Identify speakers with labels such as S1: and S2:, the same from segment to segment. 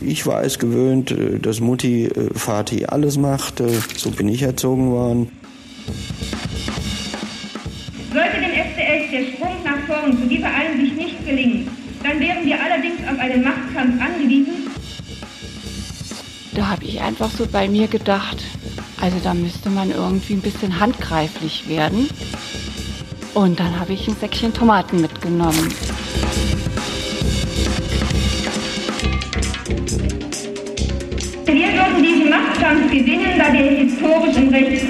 S1: Ich war es gewöhnt, äh, dass Mutti, äh, Vati alles machte. So bin ich erzogen worden.
S2: Sollte dem SDS der Sprung nach vorn zu dieser Einsicht nicht gelingen, dann wären wir allerdings auf einen Machtkampf angewiesen.
S3: Da habe ich einfach so bei mir gedacht, also da müsste man irgendwie ein bisschen handgreiflich werden. Und dann habe ich ein Säckchen Tomaten mitgenommen.
S2: Machtkampf gewinnen, da wir historisch im Recht.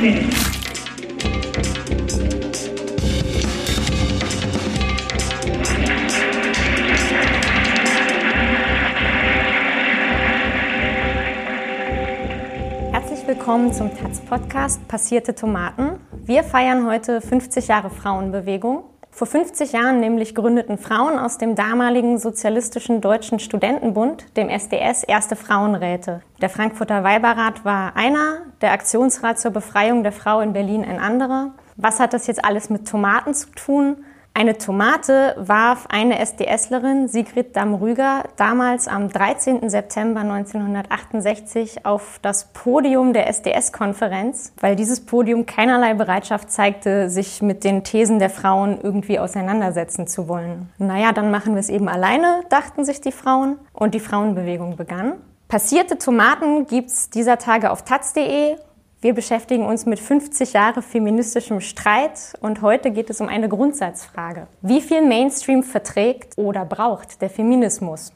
S4: Herzlich willkommen zum Taz-Podcast Passierte Tomaten. Wir feiern heute 50 Jahre Frauenbewegung. Vor 50 Jahren nämlich gründeten Frauen aus dem damaligen Sozialistischen Deutschen Studentenbund, dem SDS, erste Frauenräte. Der Frankfurter Weiberrat war einer, der Aktionsrat zur Befreiung der Frau in Berlin ein anderer. Was hat das jetzt alles mit Tomaten zu tun? Eine Tomate warf eine SDSlerin, Sigrid Damm-Rüger, damals am 13. September 1968 auf das Podium der SDS-Konferenz, weil dieses Podium keinerlei Bereitschaft zeigte, sich mit den Thesen der Frauen irgendwie auseinandersetzen zu wollen. Naja, dann machen wir es eben alleine, dachten sich die Frauen, und die Frauenbewegung begann. Passierte Tomaten gibt's dieser Tage auf taz.de wir beschäftigen uns mit 50 Jahre feministischem Streit und heute geht es um eine Grundsatzfrage. Wie viel Mainstream verträgt oder braucht der Feminismus?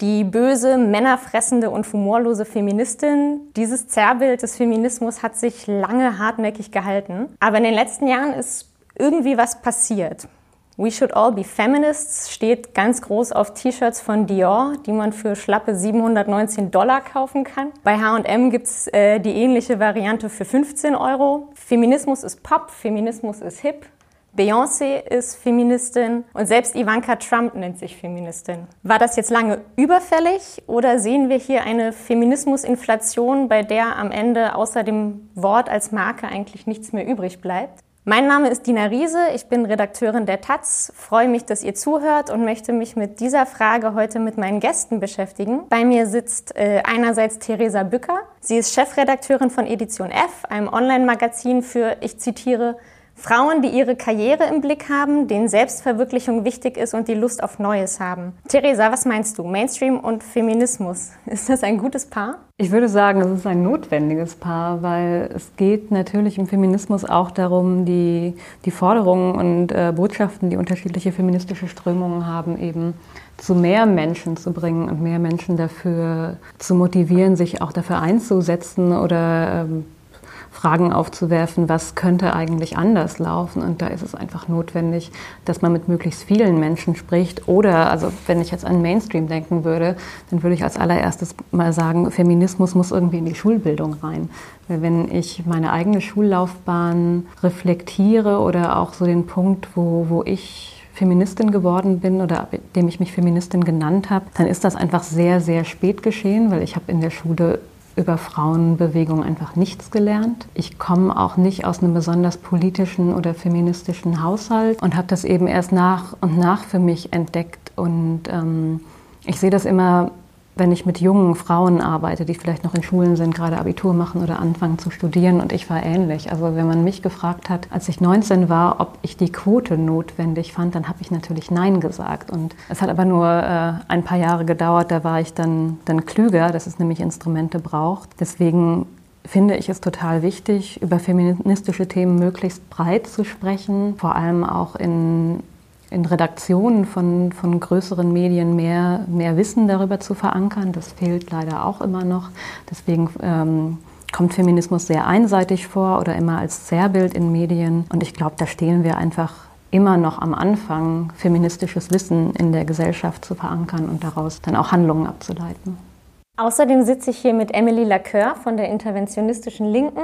S4: Die böse, männerfressende und humorlose Feministin, dieses Zerrbild des Feminismus hat sich lange hartnäckig gehalten. Aber in den letzten Jahren ist irgendwie was passiert. We Should All Be Feminists steht ganz groß auf T-Shirts von Dior, die man für schlappe 719 Dollar kaufen kann. Bei H&M gibt's äh, die ähnliche Variante für 15 Euro. Feminismus ist Pop, Feminismus ist Hip. Beyoncé ist Feministin und selbst Ivanka Trump nennt sich Feministin. War das jetzt lange überfällig oder sehen wir hier eine Feminismusinflation, bei der am Ende außer dem Wort als Marke eigentlich nichts mehr übrig bleibt? Mein Name ist Dina Riese, ich bin Redakteurin der Taz, freue mich, dass ihr zuhört und möchte mich mit dieser Frage heute mit meinen Gästen beschäftigen. Bei mir sitzt äh, einerseits Theresa Bücker. Sie ist Chefredakteurin von Edition F, einem Online-Magazin für, ich zitiere, Frauen, die ihre Karriere im Blick haben, denen Selbstverwirklichung wichtig ist und die Lust auf Neues haben. Theresa, was meinst du? Mainstream und Feminismus. Ist das ein gutes Paar?
S5: Ich würde sagen, es ist ein notwendiges Paar, weil es geht natürlich im Feminismus auch darum, die, die Forderungen und äh, Botschaften, die unterschiedliche feministische Strömungen haben, eben zu mehr Menschen zu bringen und mehr Menschen dafür zu motivieren, sich auch dafür einzusetzen oder ähm, Fragen aufzuwerfen, was könnte eigentlich anders laufen. Und da ist es einfach notwendig, dass man mit möglichst vielen Menschen spricht. Oder, also wenn ich jetzt an Mainstream denken würde, dann würde ich als allererstes mal sagen, Feminismus muss irgendwie in die Schulbildung rein. Weil wenn ich meine eigene Schullaufbahn reflektiere oder auch so den Punkt, wo, wo ich Feministin geworden bin oder dem ich mich Feministin genannt habe, dann ist das einfach sehr, sehr spät geschehen, weil ich habe in der Schule über Frauenbewegung einfach nichts gelernt. Ich komme auch nicht aus einem besonders politischen oder feministischen Haushalt und habe das eben erst nach und nach für mich entdeckt. Und ähm, ich sehe das immer wenn ich mit jungen Frauen arbeite, die vielleicht noch in Schulen sind, gerade Abitur machen oder anfangen zu studieren. Und ich war ähnlich. Also wenn man mich gefragt hat, als ich 19 war, ob ich die Quote notwendig fand, dann habe ich natürlich Nein gesagt. Und es hat aber nur äh, ein paar Jahre gedauert, da war ich dann, dann klüger, dass es nämlich Instrumente braucht. Deswegen finde ich es total wichtig, über feministische Themen möglichst breit zu sprechen, vor allem auch in in Redaktionen von, von größeren Medien mehr, mehr Wissen darüber zu verankern. Das fehlt leider auch immer noch. Deswegen ähm, kommt Feminismus sehr einseitig vor oder immer als Zerrbild in Medien. Und ich glaube, da stehen wir einfach immer noch am Anfang, feministisches Wissen in der Gesellschaft zu verankern und daraus dann auch Handlungen abzuleiten.
S4: Außerdem sitze ich hier mit Emily Lacœur von der Interventionistischen Linken.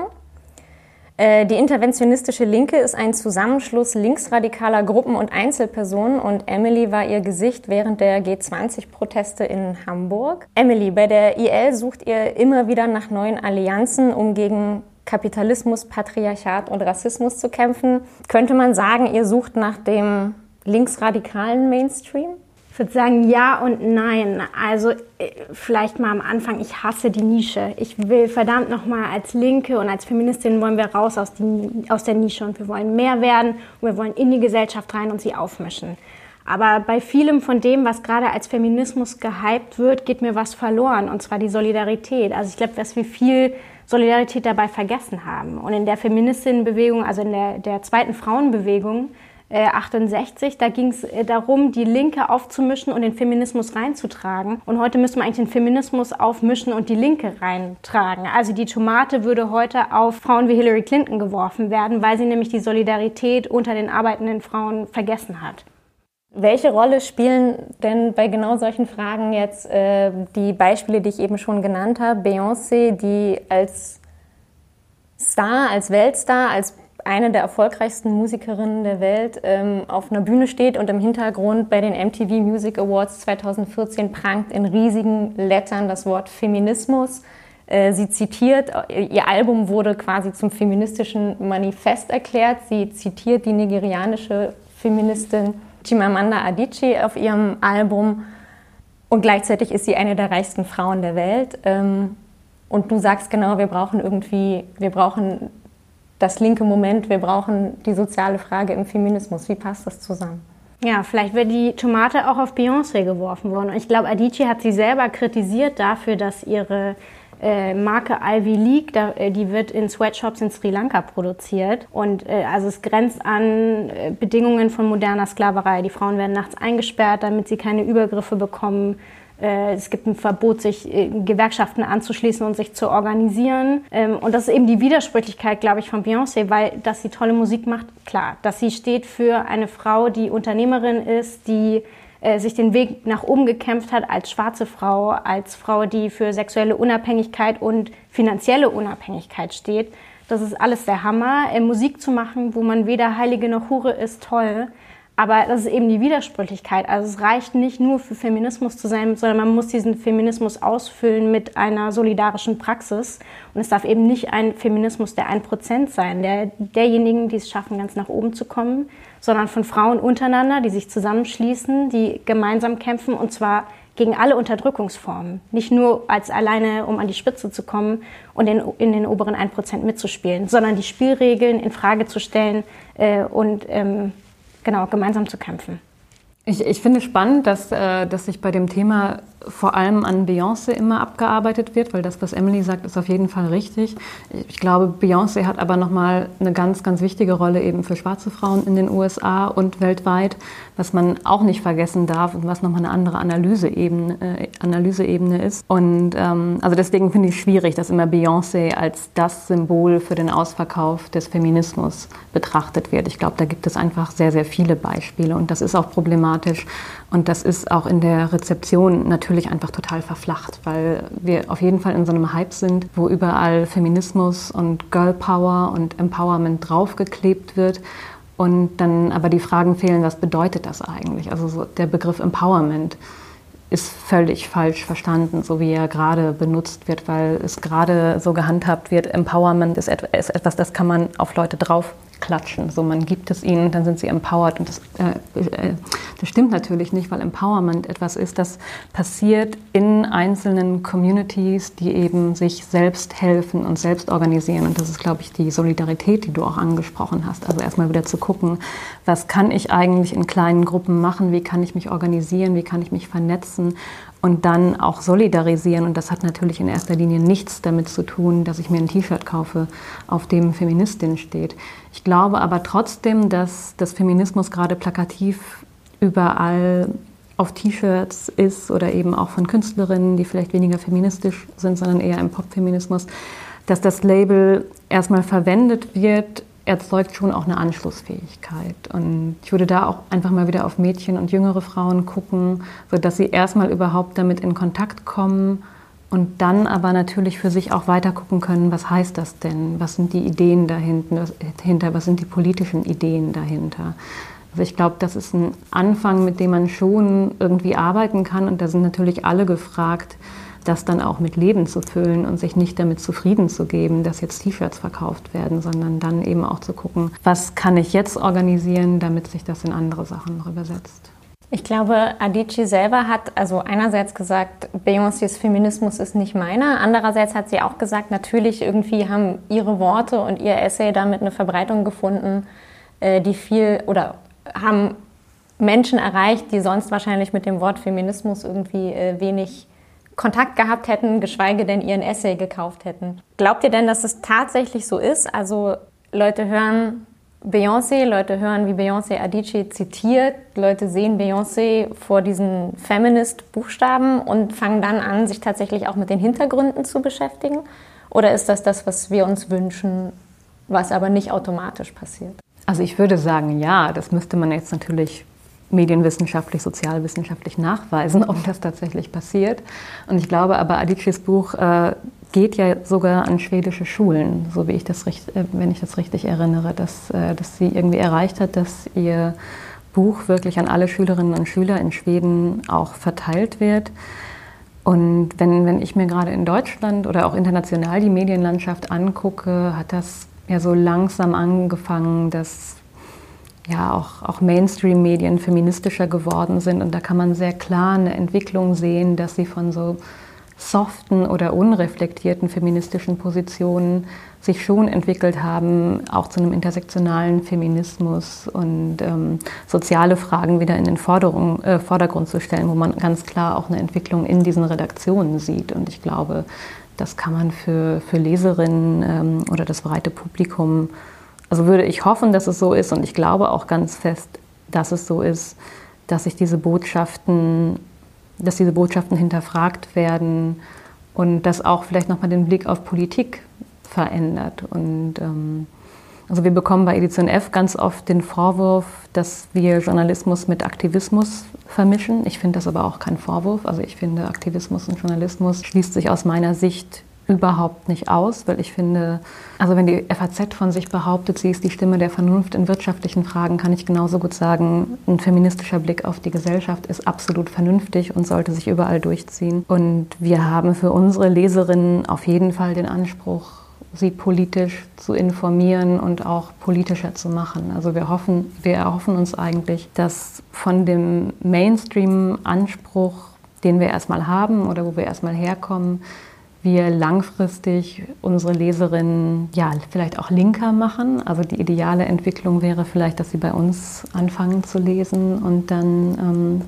S4: Äh, die interventionistische Linke ist ein Zusammenschluss linksradikaler Gruppen und Einzelpersonen und Emily war ihr Gesicht während der G20-Proteste in Hamburg. Emily, bei der IL sucht ihr immer wieder nach neuen Allianzen, um gegen Kapitalismus, Patriarchat und Rassismus zu kämpfen. Könnte man sagen, ihr sucht nach dem linksradikalen Mainstream?
S6: Würde sagen ja und nein. Also äh, vielleicht mal am Anfang, ich hasse die Nische. Ich will verdammt nochmal als Linke und als Feministin wollen wir raus aus, die, aus der Nische und wir wollen mehr werden und wir wollen in die Gesellschaft rein und sie aufmischen. Aber bei vielem von dem, was gerade als Feminismus gehypt wird, geht mir was verloren, und zwar die Solidarität. Also ich glaube, dass wir viel Solidarität dabei vergessen haben. Und in der Feministinnenbewegung, also in der, der zweiten Frauenbewegung, 68, äh, da ging es äh, darum, die Linke aufzumischen und den Feminismus reinzutragen. Und heute müssen wir eigentlich den Feminismus aufmischen und die Linke reintragen. Also die Tomate würde heute auf Frauen wie Hillary Clinton geworfen werden, weil sie nämlich die Solidarität unter den arbeitenden Frauen vergessen hat.
S4: Welche Rolle spielen denn bei genau solchen Fragen jetzt äh, die Beispiele, die ich eben schon genannt habe? Beyoncé, die als Star, als Weltstar, als eine der erfolgreichsten Musikerinnen der Welt ähm, auf einer Bühne steht und im Hintergrund bei den MTV Music Awards 2014 prangt in riesigen Lettern das Wort Feminismus. Äh, sie zitiert, ihr Album wurde quasi zum feministischen Manifest erklärt. Sie zitiert die nigerianische Feministin Chimamanda Adichie auf ihrem Album und gleichzeitig ist sie eine der reichsten Frauen der Welt. Ähm, und du sagst genau, wir brauchen irgendwie, wir brauchen das linke Moment, wir brauchen die soziale Frage im Feminismus. Wie passt das zusammen?
S6: Ja, vielleicht wäre die Tomate auch auf Beyoncé geworfen worden. Und ich glaube, Adichie hat sie selber kritisiert dafür, dass ihre äh, Marke Ivy League, da, äh, die wird in Sweatshops in Sri Lanka produziert. Und äh, also es grenzt an äh, Bedingungen von moderner Sklaverei. Die Frauen werden nachts eingesperrt, damit sie keine Übergriffe bekommen. Äh, es gibt ein Verbot, sich äh, Gewerkschaften anzuschließen und sich zu organisieren. Ähm, und das ist eben die Widersprüchlichkeit, glaube ich, von Beyoncé, weil dass sie tolle Musik macht, klar. Dass sie steht für eine Frau, die Unternehmerin ist, die äh, sich den Weg nach oben gekämpft hat als schwarze Frau, als Frau, die für sexuelle Unabhängigkeit und finanzielle Unabhängigkeit steht. Das ist alles der Hammer. Musik zu machen, wo man weder Heilige noch Hure ist, toll. Aber das ist eben die Widersprüchlichkeit. Also es reicht nicht nur für Feminismus zu sein, sondern man muss diesen Feminismus ausfüllen mit einer solidarischen Praxis. Und es darf eben nicht ein Feminismus der 1% sein, der, derjenigen, die es schaffen, ganz nach oben zu kommen, sondern von Frauen untereinander, die sich zusammenschließen, die gemeinsam kämpfen und zwar gegen alle Unterdrückungsformen. Nicht nur als alleine, um an die Spitze zu kommen und in, in den oberen 1% mitzuspielen, sondern die Spielregeln in Frage zu stellen äh, und ähm, genau, gemeinsam zu kämpfen.
S5: Ich, ich finde spannend, dass, äh, dass sich bei dem Thema vor allem an Beyoncé immer abgearbeitet wird, weil das, was Emily sagt, ist auf jeden Fall richtig. Ich glaube, Beyoncé hat aber nochmal eine ganz, ganz wichtige Rolle eben für schwarze Frauen in den USA und weltweit, was man auch nicht vergessen darf und was nochmal eine andere Analyseebene, äh, Analyseebene ist. Und ähm, also deswegen finde ich es schwierig, dass immer Beyoncé als das Symbol für den Ausverkauf des Feminismus betrachtet wird. Ich glaube, da gibt es einfach sehr, sehr viele Beispiele und das ist auch problematisch und das ist auch in der Rezeption natürlich einfach total verflacht, weil wir auf jeden Fall in so einem Hype sind, wo überall Feminismus und Girl Power und Empowerment draufgeklebt wird. Und dann aber die Fragen fehlen, was bedeutet das eigentlich? Also so der Begriff Empowerment ist völlig falsch verstanden, so wie er gerade benutzt wird, weil es gerade so gehandhabt wird. Empowerment ist etwas, das kann man auf Leute drauf klatschen. So, man gibt es ihnen, dann sind sie empowered. Und das, äh, äh, das stimmt natürlich nicht, weil Empowerment etwas ist, das passiert in einzelnen Communities, die eben sich selbst helfen und selbst organisieren. Und das ist, glaube ich, die Solidarität, die du auch angesprochen hast. Also erstmal wieder zu gucken, was kann ich eigentlich in kleinen Gruppen machen, wie kann ich mich organisieren, wie kann ich mich vernetzen und dann auch solidarisieren. Und das hat natürlich in erster Linie nichts damit zu tun, dass ich mir ein T-Shirt kaufe, auf dem Feministin steht. Ich glaube aber trotzdem, dass das Feminismus gerade plakativ überall auf T-Shirts ist oder eben auch von Künstlerinnen, die vielleicht weniger feministisch sind, sondern eher im Popfeminismus, dass das Label erstmal verwendet wird, erzeugt schon auch eine Anschlussfähigkeit. Und ich würde da auch einfach mal wieder auf Mädchen und jüngere Frauen gucken, sodass sie erstmal überhaupt damit in Kontakt kommen und dann aber natürlich für sich auch weiter gucken können, was heißt das denn? Was sind die Ideen dahinter? Was sind die politischen Ideen dahinter? Also ich glaube, das ist ein Anfang, mit dem man schon irgendwie arbeiten kann. Und da sind natürlich alle gefragt, das dann auch mit Leben zu füllen und sich nicht damit zufrieden zu geben, dass jetzt T-Shirts verkauft werden, sondern dann eben auch zu gucken, was kann ich jetzt organisieren, damit sich das in andere Sachen übersetzt.
S4: Ich glaube, Adichie selber hat also einerseits gesagt, Beyoncés Feminismus ist nicht meiner. Andererseits hat sie auch gesagt, natürlich irgendwie haben ihre Worte und ihr Essay damit eine Verbreitung gefunden, äh, die viel oder haben Menschen erreicht, die sonst wahrscheinlich mit dem Wort Feminismus irgendwie äh, wenig Kontakt gehabt hätten, geschweige denn ihren Essay gekauft hätten. Glaubt ihr denn, dass es tatsächlich so ist? Also Leute hören Beyoncé, Leute hören, wie Beyoncé Adichie zitiert, Leute sehen Beyoncé vor diesen Feminist-Buchstaben und fangen dann an, sich tatsächlich auch mit den Hintergründen zu beschäftigen? Oder ist das das, was wir uns wünschen, was aber nicht automatisch passiert?
S5: Also ich würde sagen, ja, das müsste man jetzt natürlich medienwissenschaftlich, sozialwissenschaftlich nachweisen, ob das tatsächlich passiert. Und ich glaube aber, Adichis Buch äh, geht ja sogar an schwedische Schulen, so wie ich das, äh, wenn ich das richtig erinnere, dass, äh, dass sie irgendwie erreicht hat, dass ihr Buch wirklich an alle Schülerinnen und Schüler in Schweden auch verteilt wird. Und wenn, wenn ich mir gerade in Deutschland oder auch international die Medienlandschaft angucke, hat das ja so langsam angefangen, dass ja auch, auch Mainstream-Medien feministischer geworden sind. Und da kann man sehr klar eine Entwicklung sehen, dass sie von so soften oder unreflektierten feministischen Positionen sich schon entwickelt haben, auch zu einem intersektionalen Feminismus und ähm, soziale Fragen wieder in den Forderung, äh, Vordergrund zu stellen, wo man ganz klar auch eine Entwicklung in diesen Redaktionen sieht. Und ich glaube, das kann man für, für Leserinnen ähm, oder das breite Publikum also würde ich hoffen, dass es so ist und ich glaube auch ganz fest, dass es so ist, dass sich diese Botschaften, dass diese Botschaften hinterfragt werden und das auch vielleicht nochmal den Blick auf Politik verändert. Und ähm, also wir bekommen bei Edition F ganz oft den Vorwurf, dass wir Journalismus mit Aktivismus vermischen. Ich finde das aber auch kein Vorwurf. Also ich finde, Aktivismus und Journalismus schließt sich aus meiner Sicht überhaupt nicht aus, weil ich finde, also wenn die FAZ von sich behauptet, sie ist die Stimme der Vernunft in wirtschaftlichen Fragen, kann ich genauso gut sagen, ein feministischer Blick auf die Gesellschaft ist absolut vernünftig und sollte sich überall durchziehen. Und wir haben für unsere Leserinnen auf jeden Fall den Anspruch, sie politisch zu informieren und auch politischer zu machen. Also wir hoffen, wir erhoffen uns eigentlich, dass von dem Mainstream-Anspruch, den wir erstmal haben oder wo wir erstmal herkommen, wir langfristig unsere Leserinnen ja vielleicht auch linker machen. Also die ideale Entwicklung wäre vielleicht, dass sie bei uns anfangen zu lesen und dann ähm,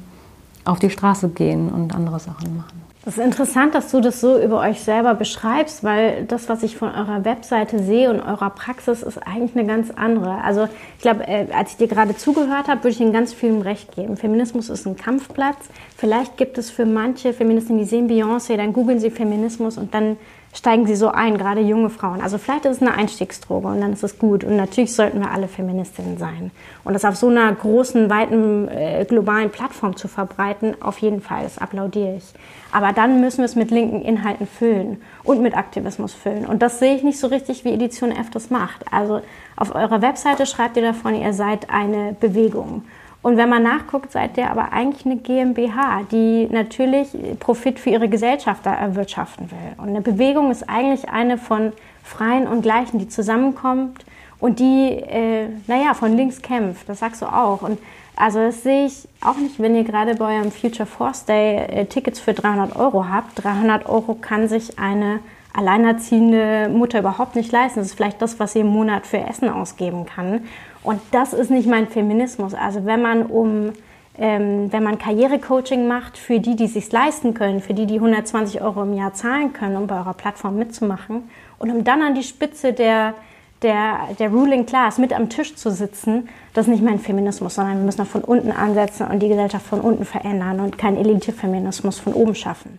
S5: auf die Straße gehen und andere Sachen machen.
S6: Es ist interessant, dass du das so über euch selber beschreibst, weil das, was ich von eurer Webseite sehe und eurer Praxis, ist eigentlich eine ganz andere. Also ich glaube, äh, als ich dir gerade zugehört habe, würde ich Ihnen ganz vielem Recht geben. Feminismus ist ein Kampfplatz. Vielleicht gibt es für manche Feministinnen, die sehen Beyoncé, dann googeln sie Feminismus und dann steigen sie so ein, gerade junge Frauen. Also vielleicht ist es eine Einstiegsdroge und dann ist es gut. Und natürlich sollten wir alle Feministinnen sein. Und das auf so einer großen, weiten, äh, globalen Plattform zu verbreiten, auf jeden Fall, das applaudiere ich. Aber dann müssen wir es mit linken Inhalten füllen und mit Aktivismus füllen. Und das sehe ich nicht so richtig, wie Edition F das macht. Also auf eurer Webseite schreibt ihr davon, ihr seid eine Bewegung. Und wenn man nachguckt, seid ihr aber eigentlich eine GmbH, die natürlich Profit für ihre Gesellschafter erwirtschaften will. Und eine Bewegung ist eigentlich eine von Freien und Gleichen, die zusammenkommt und die, äh, naja, von links kämpft. Das sagst du auch. Und also das sehe ich auch nicht, wenn ihr gerade bei eurem Future Force Day äh, Tickets für 300 Euro habt. 300 Euro kann sich eine alleinerziehende Mutter überhaupt nicht leisten. Das ist vielleicht das, was sie im Monat für Essen ausgeben kann. Und das ist nicht mein Feminismus. Also wenn man um ähm, wenn man Karrierecoaching macht für die, die sich leisten können, für die, die 120 Euro im Jahr zahlen können, um bei eurer Plattform mitzumachen und um dann an die Spitze der, der, der Ruling Class mit am Tisch zu sitzen, das ist nicht mein Feminismus, sondern wir müssen von unten ansetzen und die Gesellschaft von unten verändern und keinen Elite-Feminismus von oben schaffen.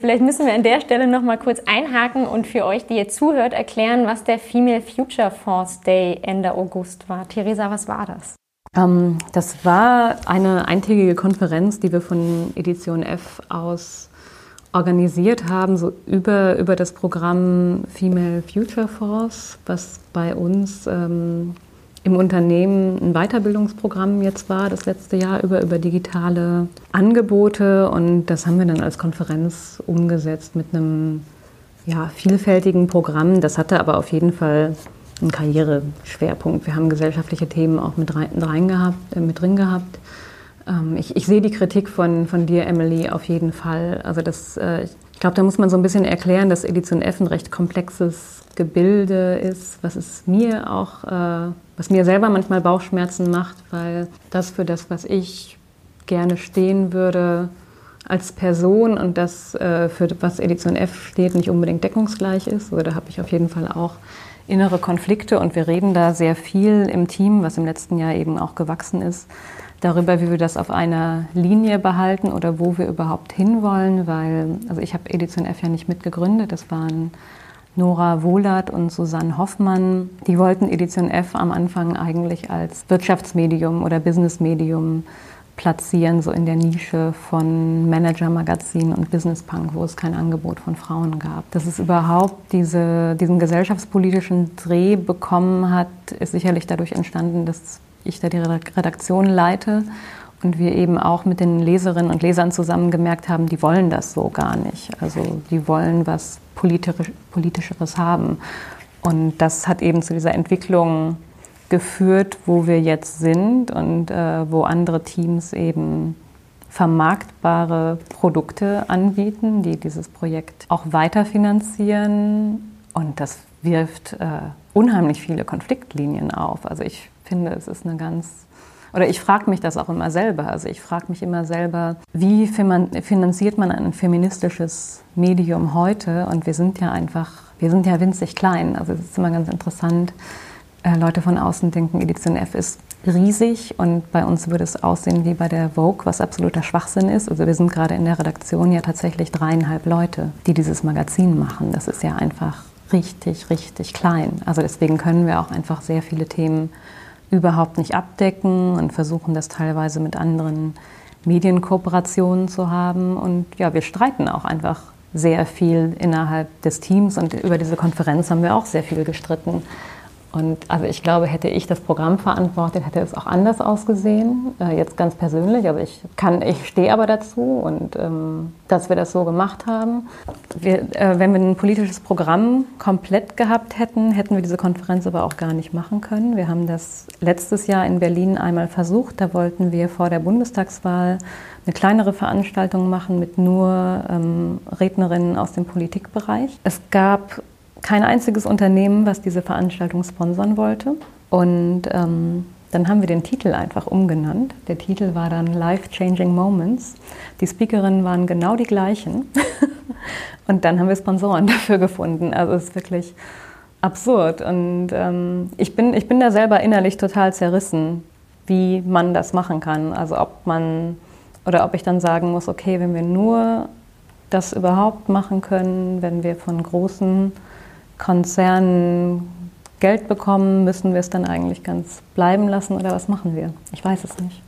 S4: Vielleicht müssen wir an der Stelle noch mal kurz einhaken und für euch, die ihr zuhört, erklären, was der Female Future Force Day Ende August war. Theresa, was war das?
S5: Ähm, das war eine eintägige Konferenz, die wir von Edition F aus organisiert haben, so über, über das Programm Female Future Force, was bei uns ähm, im Unternehmen ein Weiterbildungsprogramm jetzt war, das letzte Jahr über, über digitale Angebote. Und das haben wir dann als Konferenz umgesetzt mit einem ja, vielfältigen Programm. Das hatte aber auf jeden Fall einen Karriereschwerpunkt. Wir haben gesellschaftliche Themen auch mit rein, rein gehabt, äh, mit drin gehabt. Ähm, ich, ich, sehe die Kritik von, von dir, Emily, auf jeden Fall. Also das, äh, ich glaube, da muss man so ein bisschen erklären, dass Edition F ein recht komplexes Gebilde ist, was es mir auch, äh, was mir selber manchmal Bauchschmerzen macht, weil das für das, was ich gerne stehen würde als Person und das äh, für was Edition F steht, nicht unbedingt deckungsgleich ist. Oder da habe ich auf jeden Fall auch innere Konflikte und wir reden da sehr viel im Team, was im letzten Jahr eben auch gewachsen ist, darüber, wie wir das auf einer Linie behalten oder wo wir überhaupt hinwollen, weil, also ich habe Edition F ja nicht mitgegründet, das waren Nora Wohlert und Susanne Hoffmann. Die wollten Edition F am Anfang eigentlich als Wirtschaftsmedium oder Businessmedium platzieren, so in der Nische von Manager-Magazin und Business Punk, wo es kein Angebot von Frauen gab. Dass es überhaupt diese, diesen gesellschaftspolitischen Dreh bekommen hat, ist sicherlich dadurch entstanden, dass ich da die Redaktion leite und wir eben auch mit den Leserinnen und Lesern zusammen gemerkt haben, die wollen das so gar nicht. Also die wollen was politisch, Politischeres haben. Und das hat eben zu dieser Entwicklung geführt, wo wir jetzt sind und äh, wo andere Teams eben vermarktbare Produkte anbieten, die dieses Projekt auch weiterfinanzieren. Und das wirft äh, unheimlich viele Konfliktlinien auf. Also ich finde, es ist eine ganz oder ich frage mich das auch immer selber. Also ich frage mich immer selber, wie finanziert man ein feministisches Medium heute? Und wir sind ja einfach, wir sind ja winzig klein. Also es ist immer ganz interessant. Äh, Leute von außen denken, Edition F ist riesig und bei uns würde es aussehen wie bei der Vogue, was absoluter Schwachsinn ist. Also wir sind gerade in der Redaktion ja tatsächlich dreieinhalb Leute, die dieses Magazin machen. Das ist ja einfach richtig, richtig klein. Also deswegen können wir auch einfach sehr viele Themen überhaupt nicht abdecken und versuchen das teilweise mit anderen Medienkooperationen zu haben. Und ja, wir streiten auch einfach sehr viel innerhalb des Teams und über diese Konferenz haben wir auch sehr viel gestritten. Und also ich glaube, hätte ich das Programm verantwortet, hätte es auch anders ausgesehen. Äh, jetzt ganz persönlich, aber ich kann, ich stehe aber dazu und ähm, dass wir das so gemacht haben. Wir, äh, wenn wir ein politisches Programm komplett gehabt hätten, hätten wir diese Konferenz aber auch gar nicht machen können. Wir haben das letztes Jahr in Berlin einmal versucht. Da wollten wir vor der Bundestagswahl eine kleinere Veranstaltung machen mit nur ähm, Rednerinnen aus dem Politikbereich. Es gab kein einziges Unternehmen, was diese Veranstaltung sponsern wollte. Und ähm, dann haben wir den Titel einfach umgenannt. Der Titel war dann Life Changing Moments. Die Speakerinnen waren genau die gleichen. und dann haben wir Sponsoren dafür gefunden. Also es ist wirklich absurd. Und ähm, ich, bin, ich bin da selber innerlich total zerrissen, wie man das machen kann. Also ob man oder ob ich dann sagen muss, okay, wenn wir nur das überhaupt machen können, wenn wir von großen Konzernen Geld bekommen, müssen wir es dann eigentlich ganz bleiben lassen oder was machen wir? Ich weiß es nicht.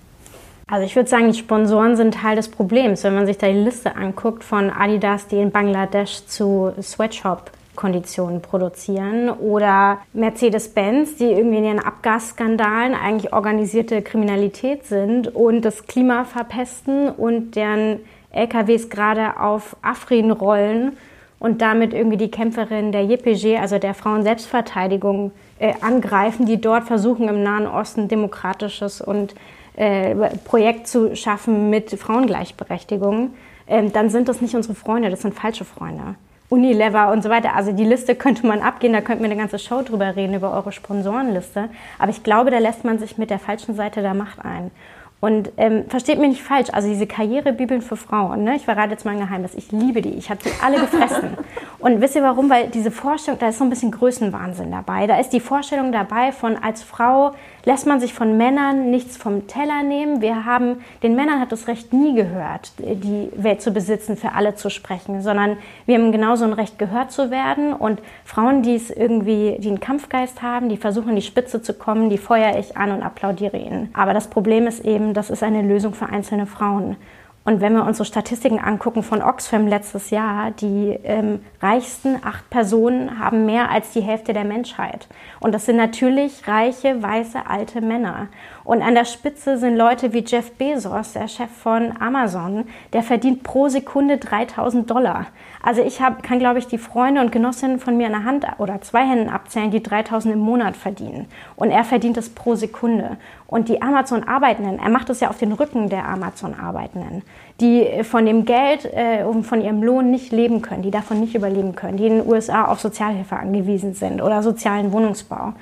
S6: Also ich würde sagen, die Sponsoren sind Teil des Problems. Wenn man sich da die Liste anguckt von Adidas, die in Bangladesch zu Sweatshop Konditionen produzieren oder Mercedes-Benz, die irgendwie in ihren Abgasskandalen eigentlich organisierte Kriminalität sind und das Klima verpesten und deren LKWs gerade auf Afrin rollen und damit irgendwie die Kämpferinnen der JPG, also der Frauen-Selbstverteidigung, äh, angreifen, die dort versuchen, im Nahen Osten demokratisches und äh, Projekt zu schaffen mit Frauengleichberechtigung, äh, dann sind das nicht unsere Freunde, das sind falsche Freunde. Unilever und so weiter. Also die Liste könnte man abgehen, da könnten wir eine ganze Show drüber reden, über eure Sponsorenliste. Aber ich glaube, da lässt man sich mit der falschen Seite der Macht ein. Und ähm, versteht mich nicht falsch, also diese Karrierebibeln für Frauen, ne? ich verrate jetzt mal ein Geheimnis, ich liebe die, ich habe die alle gefressen. Und wisst ihr warum? Weil diese Vorstellung, da ist so ein bisschen Größenwahnsinn dabei. Da ist die Vorstellung dabei von, als Frau lässt man sich von Männern nichts vom Teller nehmen. Wir haben, den Männern hat das Recht nie gehört, die Welt zu besitzen, für alle zu sprechen, sondern wir haben genauso ein Recht gehört zu werden. Und Frauen, die es irgendwie, die einen Kampfgeist haben, die versuchen, an die Spitze zu kommen, die feuere ich an und applaudiere ihnen. Aber das Problem ist eben, das ist eine Lösung für einzelne Frauen. Und wenn wir uns so Statistiken angucken von Oxfam letztes Jahr, die ähm, reichsten acht Personen haben mehr als die Hälfte der Menschheit. Und das sind natürlich reiche, weiße, alte Männer. Und an der Spitze sind Leute wie Jeff Bezos, der Chef von Amazon, der verdient pro Sekunde 3000 Dollar. Also ich hab, kann, glaube ich, die Freunde und Genossinnen von mir in der Hand oder zwei Händen abzählen, die 3000 im Monat verdienen. Und er verdient es pro Sekunde. Und die Amazon-Arbeitenden, er macht es ja auf den Rücken der Amazon-Arbeitenden, die von dem Geld äh, und von ihrem Lohn nicht leben können, die davon nicht überleben können, die in den USA auf Sozialhilfe angewiesen sind oder sozialen Wohnungsbau.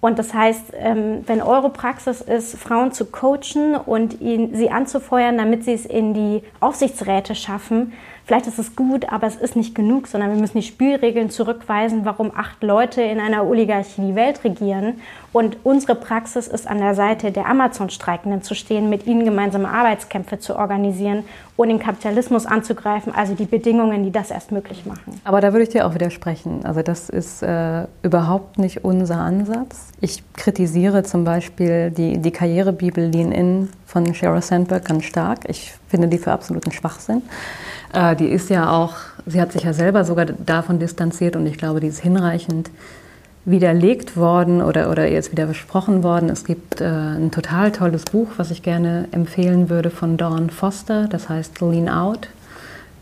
S6: Und das heißt, ähm, wenn eure Praxis ist, Frauen zu coachen und ihn, sie anzufeuern, damit sie es in die Aufsichtsräte schaffen, vielleicht ist es gut, aber es ist nicht genug, sondern wir müssen die Spielregeln zurückweisen, warum acht Leute in einer Oligarchie die Welt regieren. Und unsere Praxis ist an der Seite der Amazon-Streikenden zu stehen, mit ihnen gemeinsame Arbeitskämpfe zu organisieren und den Kapitalismus anzugreifen, also die Bedingungen, die das erst möglich machen.
S5: Aber da würde ich dir auch widersprechen. Also das ist äh, überhaupt nicht unser Ansatz. Ich kritisiere zum Beispiel die, die Karrierebibel Lean In von Sheryl Sandberg ganz stark. Ich finde die für absoluten Schwachsinn. Äh, die ist ja auch, sie hat sich ja selber sogar davon distanziert und ich glaube, die ist hinreichend widerlegt worden oder, oder ist wieder besprochen worden. Es gibt äh, ein total tolles Buch, was ich gerne empfehlen würde von Dawn Foster, das heißt Lean Out.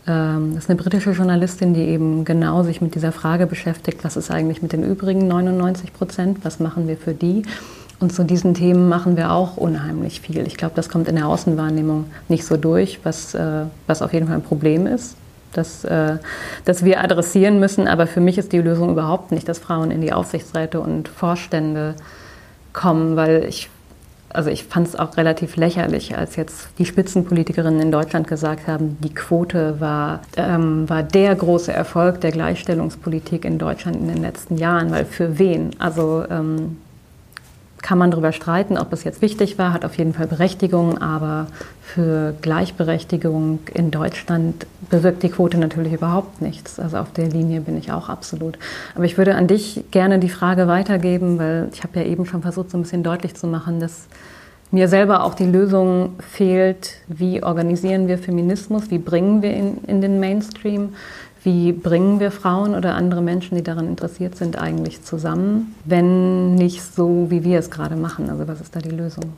S5: Ähm, das ist eine britische Journalistin, die eben genau sich mit dieser Frage beschäftigt, was ist eigentlich mit den übrigen 99 Prozent, was machen wir für die? Und zu diesen Themen machen wir auch unheimlich viel. Ich glaube, das kommt in der Außenwahrnehmung nicht so durch, was, äh, was auf jeden Fall ein Problem ist, dass, äh, dass wir adressieren müssen. Aber für mich ist die Lösung überhaupt nicht, dass Frauen in die Aufsichtsräte und Vorstände kommen, weil ich, also ich fand es auch relativ lächerlich, als jetzt die Spitzenpolitikerinnen in Deutschland gesagt haben, die Quote war, ähm, war der große Erfolg der Gleichstellungspolitik in Deutschland in den letzten Jahren, weil für wen? Also ähm, kann man darüber streiten, ob es jetzt wichtig war, hat auf jeden Fall Berechtigung, aber für Gleichberechtigung in Deutschland bewirkt die Quote natürlich überhaupt nichts. Also auf der Linie bin ich auch absolut. Aber ich würde an dich gerne die Frage weitergeben, weil ich habe ja eben schon versucht, so ein bisschen deutlich zu machen, dass mir selber auch die Lösung fehlt, wie organisieren wir Feminismus, wie bringen wir ihn in den Mainstream, wie bringen wir Frauen oder andere Menschen, die daran interessiert sind, eigentlich zusammen, wenn nicht so, wie wir es gerade machen? Also was ist da die Lösung?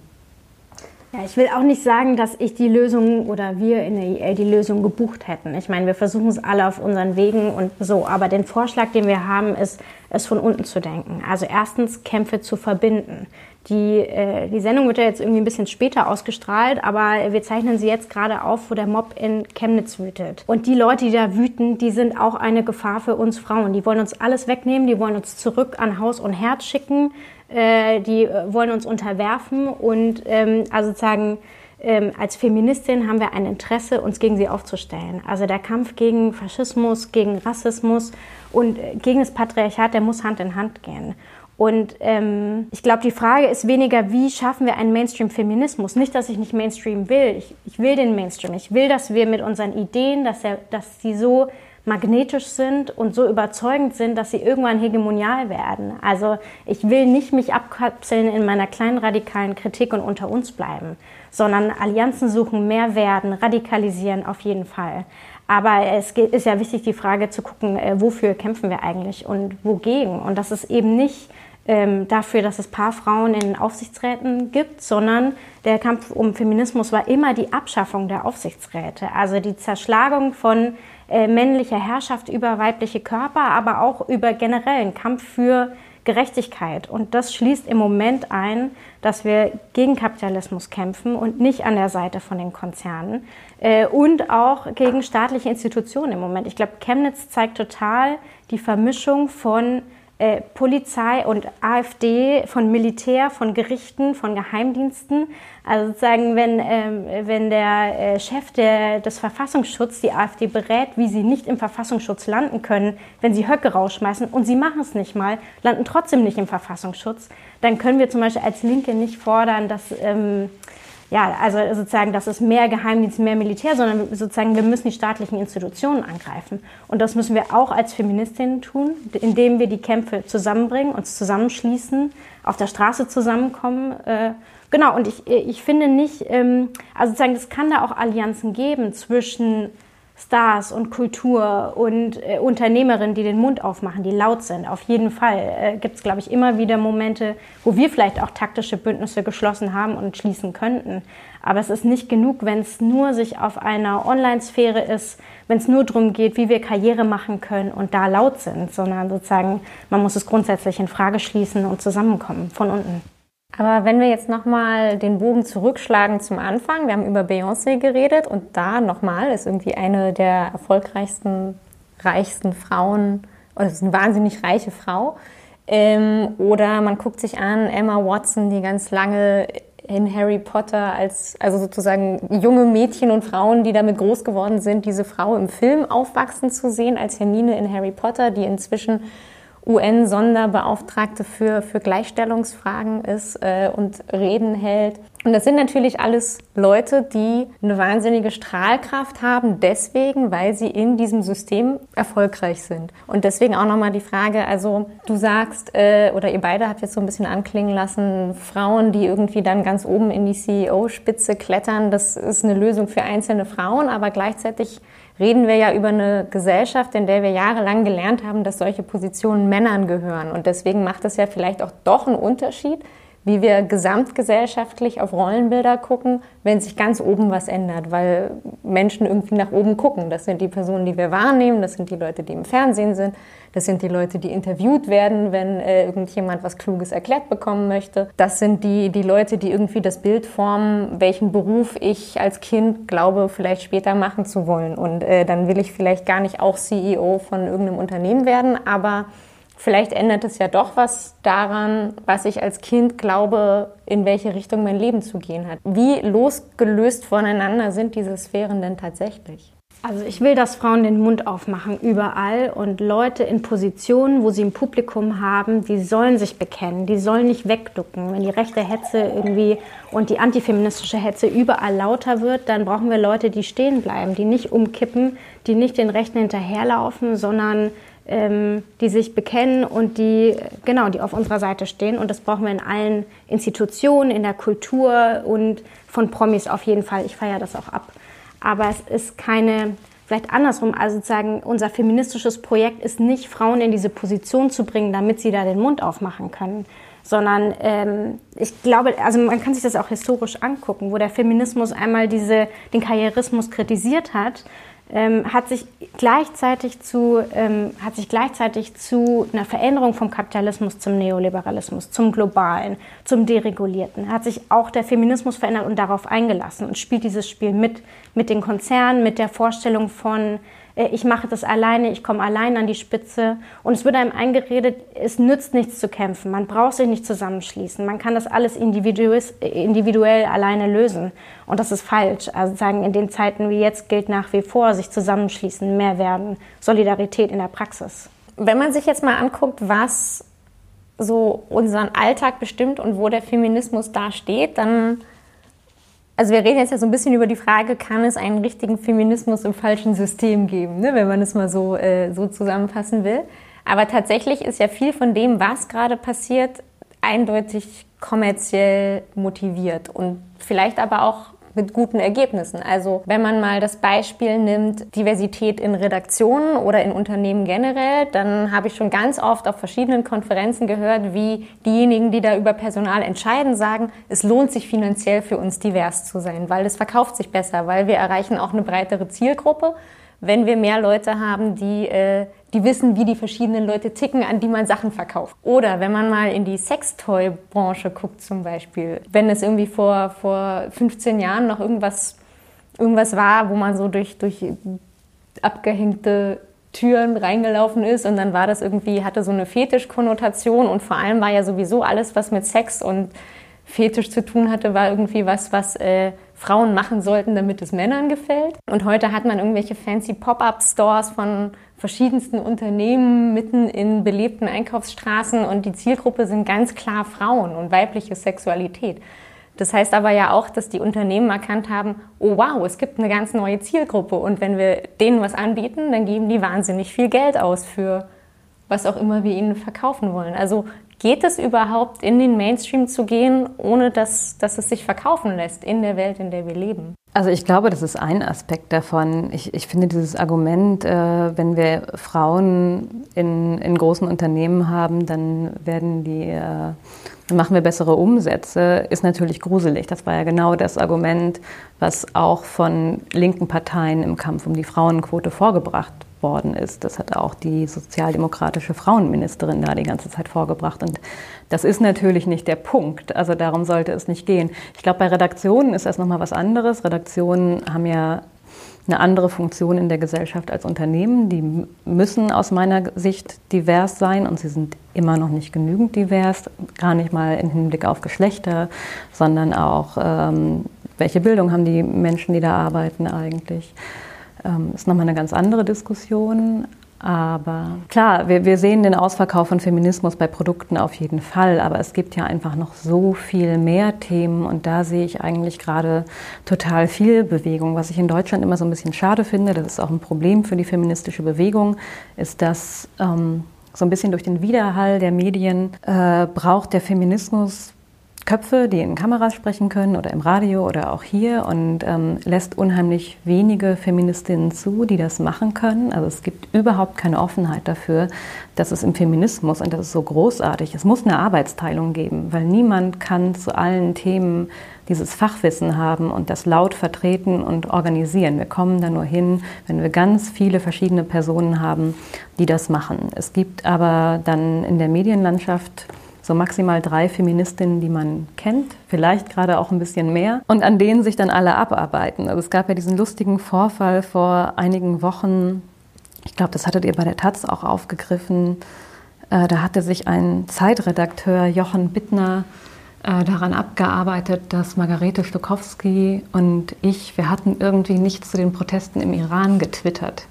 S6: Ja, ich will auch nicht sagen, dass ich die Lösung oder wir in der EA die Lösung gebucht hätten. Ich meine, wir versuchen es alle auf unseren Wegen und so. Aber den Vorschlag, den wir haben, ist, es von unten zu denken. Also erstens Kämpfe zu verbinden. Die, äh, die Sendung wird ja jetzt irgendwie ein bisschen später ausgestrahlt, aber wir zeichnen sie jetzt gerade auf, wo der Mob in Chemnitz wütet. Und die Leute, die da wüten, die sind auch eine Gefahr für uns Frauen. Die wollen uns alles wegnehmen, die wollen uns zurück an Haus und Herz schicken, äh, die äh, wollen uns unterwerfen und ähm, also sozusagen ähm, als Feministin haben wir ein Interesse, uns gegen sie aufzustellen. Also der Kampf gegen Faschismus, gegen Rassismus und äh, gegen das Patriarchat, der muss Hand in Hand gehen. Und ähm, ich glaube, die Frage ist weniger, wie schaffen wir einen Mainstream-Feminismus? Nicht, dass ich nicht Mainstream will. Ich, ich, will den Mainstream. Ich will, dass wir mit unseren Ideen, dass, er, dass sie so magnetisch sind und so überzeugend sind, dass sie irgendwann hegemonial werden. Also ich will nicht mich abkapseln in meiner kleinen radikalen Kritik und unter uns bleiben, sondern Allianzen suchen, mehr werden, radikalisieren auf jeden Fall. Aber es ist ja wichtig, die Frage zu gucken, äh, wofür kämpfen wir eigentlich und wogegen. Und das ist eben nicht ähm, dafür, dass es paar Frauen in Aufsichtsräten gibt, sondern der Kampf um Feminismus war immer die Abschaffung der Aufsichtsräte, also die Zerschlagung von äh, männlicher Herrschaft über weibliche Körper, aber auch über generellen Kampf für Gerechtigkeit. Und das schließt im Moment ein, dass wir gegen Kapitalismus kämpfen und nicht an der Seite von den Konzernen äh, und auch gegen staatliche Institutionen im Moment. Ich glaube, Chemnitz zeigt total die Vermischung von äh, Polizei und AfD, von Militär, von Gerichten, von Geheimdiensten. Also sozusagen, wenn, ähm, wenn der äh, Chef der, des Verfassungsschutzes die AfD berät, wie sie nicht im Verfassungsschutz landen können, wenn sie Höcke rausschmeißen und sie machen es nicht mal, landen trotzdem nicht im Verfassungsschutz, dann können wir zum Beispiel als Linke nicht fordern, dass ähm, ja, also sozusagen, das ist mehr Geheimdienst, mehr Militär, sondern sozusagen, wir müssen die staatlichen Institutionen angreifen. Und das müssen wir auch als Feministinnen tun, indem wir die Kämpfe zusammenbringen, uns zusammenschließen, auf der Straße zusammenkommen. Äh, genau, und ich, ich finde nicht, ähm, also sozusagen, es kann da auch Allianzen geben zwischen Stars und Kultur und äh, Unternehmerinnen, die den Mund aufmachen, die laut sind. Auf jeden Fall äh, gibt es, glaube ich, immer wieder Momente, wo wir vielleicht auch taktische Bündnisse geschlossen haben und schließen könnten. Aber es ist nicht genug, wenn es nur sich auf einer Online-Sphäre ist, wenn es nur darum geht, wie wir Karriere machen können und da laut sind, sondern sozusagen, man muss es grundsätzlich in Frage schließen und zusammenkommen von unten.
S4: Aber wenn wir jetzt nochmal den Bogen zurückschlagen zum Anfang, wir haben über Beyoncé geredet und da nochmal ist irgendwie eine der erfolgreichsten, reichsten Frauen, oder ist eine wahnsinnig reiche Frau. Ähm, oder man guckt sich an Emma Watson, die ganz lange in Harry Potter als, also sozusagen junge Mädchen und Frauen, die damit groß geworden sind, diese Frau im Film aufwachsen zu sehen als Hermine in Harry Potter, die inzwischen UN-Sonderbeauftragte für, für Gleichstellungsfragen ist äh, und Reden hält. Und das sind natürlich alles Leute, die eine wahnsinnige Strahlkraft haben, deswegen, weil sie in diesem System erfolgreich sind. Und deswegen auch nochmal die Frage, also du sagst, äh, oder ihr beide habt jetzt so ein bisschen anklingen lassen, Frauen, die irgendwie dann ganz oben in die CEO-Spitze klettern, das ist eine Lösung für einzelne Frauen, aber gleichzeitig reden wir ja über eine Gesellschaft, in der wir jahrelang gelernt haben, dass solche Positionen Männern gehören. Und deswegen macht es ja vielleicht auch doch einen Unterschied, wie wir gesamtgesellschaftlich auf Rollenbilder gucken, wenn sich ganz oben was ändert, weil Menschen irgendwie nach oben gucken. Das sind die Personen, die wir wahrnehmen, das sind die Leute, die im Fernsehen sind, das sind die Leute, die interviewt werden, wenn äh, irgendjemand was Kluges erklärt bekommen möchte. Das sind die, die Leute, die irgendwie das Bild formen, welchen Beruf ich als Kind glaube, vielleicht später machen zu wollen. Und äh, dann will ich vielleicht gar nicht auch CEO von irgendeinem Unternehmen werden, aber Vielleicht ändert es ja doch was daran, was ich als Kind glaube, in welche Richtung mein Leben zu gehen hat. Wie losgelöst voneinander sind diese Sphären denn tatsächlich?
S6: Also ich will, dass Frauen den Mund aufmachen überall und Leute in Positionen, wo sie ein Publikum haben, die sollen sich bekennen, die sollen nicht wegducken. Wenn die rechte Hetze irgendwie und die antifeministische Hetze überall lauter wird, dann brauchen wir Leute, die stehen bleiben, die nicht umkippen, die nicht den Rechten hinterherlaufen, sondern ähm, die sich bekennen und die, genau, die auf unserer Seite stehen. Und das brauchen wir in allen Institutionen, in der Kultur und von Promis auf jeden Fall. Ich feiere das auch ab. Aber es ist keine, vielleicht andersrum, also sozusagen unser feministisches Projekt ist nicht, Frauen in diese Position zu bringen, damit sie da den Mund aufmachen können, sondern ähm, ich glaube, also man kann sich das auch historisch angucken, wo der Feminismus einmal diese, den Karrierismus kritisiert hat ähm, hat, sich gleichzeitig zu, ähm, hat sich gleichzeitig zu einer Veränderung vom Kapitalismus zum Neoliberalismus, zum Globalen, zum Deregulierten, hat sich auch der Feminismus verändert und darauf eingelassen und spielt dieses Spiel mit, mit den Konzernen, mit der Vorstellung von ich mache das alleine, ich komme allein an die Spitze. Und es wird einem eingeredet, es nützt nichts zu kämpfen, man braucht sich nicht zusammenschließen, man kann das alles individuell alleine lösen. Und das ist falsch. Also sagen, in den Zeiten wie jetzt gilt nach wie vor, sich zusammenschließen, mehr werden, Solidarität in der Praxis.
S4: Wenn man sich jetzt mal anguckt, was so unseren Alltag bestimmt und wo der Feminismus da steht, dann also wir reden jetzt ja so ein bisschen über die Frage, kann es einen richtigen Feminismus im falschen System geben, ne, wenn man es mal so, äh, so zusammenfassen will. Aber tatsächlich ist ja viel von dem, was gerade passiert, eindeutig kommerziell motiviert und vielleicht aber auch mit guten Ergebnissen. Also wenn man mal das Beispiel nimmt, Diversität in Redaktionen oder in Unternehmen generell, dann habe ich schon ganz oft auf verschiedenen Konferenzen gehört, wie diejenigen, die da über Personal entscheiden, sagen, es lohnt sich finanziell für uns divers zu sein, weil es verkauft sich besser, weil wir erreichen auch eine breitere Zielgruppe, wenn wir mehr Leute haben, die äh, die wissen, wie die verschiedenen Leute ticken, an die man Sachen verkauft. Oder wenn man mal in die Sextoy-Branche guckt zum Beispiel, wenn es irgendwie vor, vor 15 Jahren noch irgendwas, irgendwas war, wo man so durch, durch abgehängte Türen reingelaufen ist und dann war das irgendwie, hatte so eine Fetischkonnotation und vor allem war ja sowieso alles, was mit Sex und Fetisch zu tun hatte, war irgendwie was, was äh, Frauen machen sollten, damit es Männern gefällt. Und heute hat man irgendwelche fancy Pop-up-Stores von verschiedensten Unternehmen mitten in belebten Einkaufsstraßen und die Zielgruppe sind ganz klar Frauen und weibliche Sexualität. Das heißt aber ja auch, dass die Unternehmen erkannt haben, oh wow, es gibt eine ganz neue Zielgruppe und wenn wir denen was anbieten, dann geben die wahnsinnig viel Geld aus für was auch immer wir ihnen verkaufen wollen. Also Geht es überhaupt, in den Mainstream zu gehen, ohne dass, dass es sich verkaufen lässt in der Welt, in der wir leben?
S5: Also ich glaube, das ist ein Aspekt davon. Ich, ich finde dieses Argument, äh, wenn wir Frauen in, in großen Unternehmen haben, dann werden die, äh, machen wir bessere Umsätze, ist natürlich gruselig. Das war ja genau das Argument, was auch von linken Parteien im Kampf um die Frauenquote vorgebracht worden ist. Das hat auch die sozialdemokratische Frauenministerin da die ganze Zeit vorgebracht. Und das ist natürlich nicht der Punkt. Also darum sollte es nicht gehen. Ich glaube, bei Redaktionen ist das nochmal was anderes. Redaktionen haben ja eine andere Funktion in der Gesellschaft als Unternehmen. Die müssen aus meiner Sicht divers sein und sie sind immer noch nicht genügend divers, gar nicht mal im Hinblick auf Geschlechter, sondern auch, ähm, welche Bildung haben die Menschen, die da arbeiten eigentlich. Ähm, ist nochmal eine ganz andere Diskussion. Aber klar, wir, wir sehen den Ausverkauf von Feminismus bei Produkten auf jeden Fall, aber es gibt ja einfach noch so viel mehr Themen und da sehe ich eigentlich gerade total viel Bewegung. Was ich in Deutschland immer so ein bisschen schade finde, das ist auch ein Problem für die feministische Bewegung, ist, dass ähm, so ein bisschen durch den Widerhall der Medien äh, braucht der Feminismus Köpfe, die in Kameras sprechen können oder im Radio oder auch hier und ähm, lässt unheimlich wenige Feministinnen zu, die das machen können. Also es gibt überhaupt keine Offenheit dafür, dass es im Feminismus, und das ist so großartig, es muss eine Arbeitsteilung geben, weil niemand kann zu allen Themen dieses Fachwissen haben und das laut vertreten und organisieren. Wir kommen da nur hin, wenn wir ganz viele verschiedene Personen haben, die das machen. Es gibt aber dann in der Medienlandschaft so maximal drei Feministinnen, die man kennt, vielleicht gerade auch ein bisschen mehr, und an denen sich dann alle abarbeiten. Also es gab ja diesen lustigen Vorfall vor einigen Wochen, ich glaube, das hattet ihr bei der Taz auch aufgegriffen, äh, da hatte sich ein Zeitredakteur, Jochen Bittner, äh, daran abgearbeitet, dass Margarete Stokowski und ich, wir hatten irgendwie nichts zu den Protesten im Iran getwittert.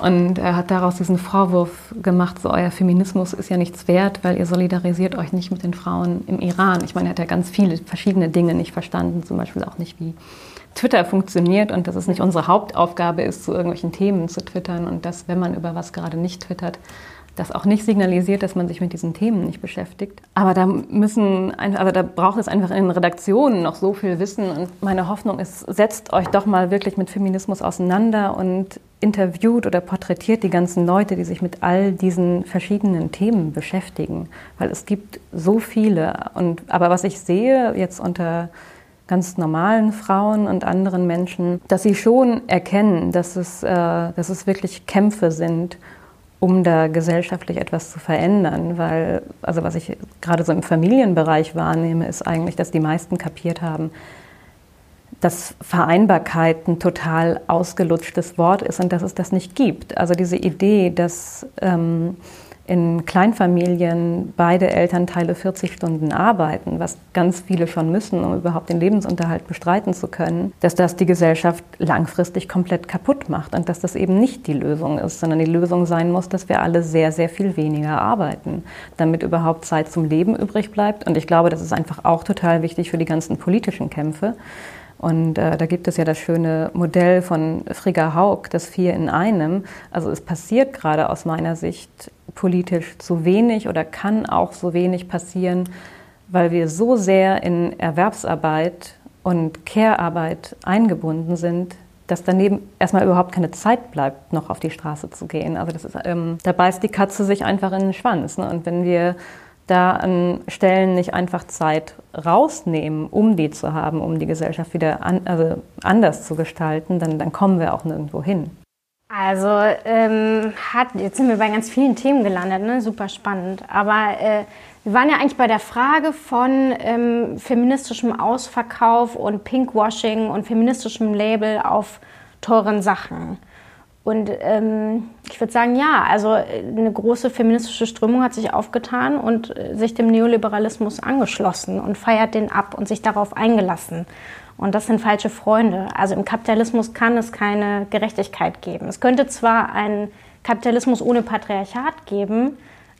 S5: Und er hat daraus diesen Vorwurf gemacht, so euer Feminismus ist ja nichts wert, weil ihr solidarisiert euch nicht mit den Frauen im Iran. Ich meine, er hat ja ganz viele verschiedene Dinge nicht verstanden, zum Beispiel auch nicht, wie Twitter funktioniert und dass es nicht unsere Hauptaufgabe ist, zu irgendwelchen Themen zu twittern und dass, wenn man über was gerade nicht twittert, das auch nicht signalisiert, dass man sich mit diesen Themen nicht beschäftigt. Aber da müssen, also da braucht es einfach in den Redaktionen noch so viel Wissen. Und meine Hoffnung ist, setzt euch doch mal wirklich mit Feminismus auseinander und interviewt oder porträtiert die ganzen Leute, die sich mit all diesen verschiedenen Themen beschäftigen. Weil es gibt so viele. Und, aber was ich sehe jetzt unter ganz normalen Frauen und anderen Menschen, dass sie schon erkennen, dass es, äh, dass es wirklich Kämpfe sind um da gesellschaftlich etwas zu verändern. Weil, also was ich gerade so im Familienbereich wahrnehme, ist eigentlich, dass die meisten kapiert haben, dass Vereinbarkeit ein total ausgelutschtes Wort ist und dass es das nicht gibt. Also diese Idee, dass ähm, in Kleinfamilien beide Elternteile 40 Stunden arbeiten, was ganz viele schon müssen, um überhaupt den Lebensunterhalt bestreiten zu können, dass das die Gesellschaft langfristig komplett kaputt macht und dass das eben nicht die Lösung ist, sondern die Lösung sein muss, dass wir alle sehr, sehr viel weniger arbeiten, damit überhaupt Zeit zum Leben übrig bleibt. Und ich glaube, das ist einfach auch total wichtig für die ganzen politischen Kämpfe. Und äh, da gibt es ja das schöne Modell von Frigga Haug, das Vier in einem. Also es passiert gerade aus meiner Sicht politisch zu wenig oder kann auch so wenig passieren, weil wir so sehr in Erwerbsarbeit und Care-Arbeit eingebunden sind, dass daneben erstmal überhaupt keine Zeit bleibt, noch auf die Straße zu gehen. Also das ist, ähm, da beißt die Katze sich einfach in den Schwanz. Ne? Und wenn wir da an Stellen nicht einfach Zeit rausnehmen, um die zu haben, um die Gesellschaft wieder an, also anders zu gestalten, dann, dann kommen wir auch nirgendwo hin.
S6: Also ähm, hat, jetzt sind wir bei ganz vielen Themen gelandet, ne? super spannend. Aber äh, wir waren ja eigentlich bei der Frage von ähm, feministischem Ausverkauf und Pinkwashing und feministischem Label auf teuren Sachen. Und ähm, ich würde sagen, ja, also eine große feministische Strömung hat sich aufgetan und äh, sich dem Neoliberalismus angeschlossen und feiert den ab und sich darauf eingelassen. Und das sind falsche Freunde. Also im Kapitalismus kann es keine Gerechtigkeit geben. Es könnte zwar einen Kapitalismus ohne Patriarchat geben,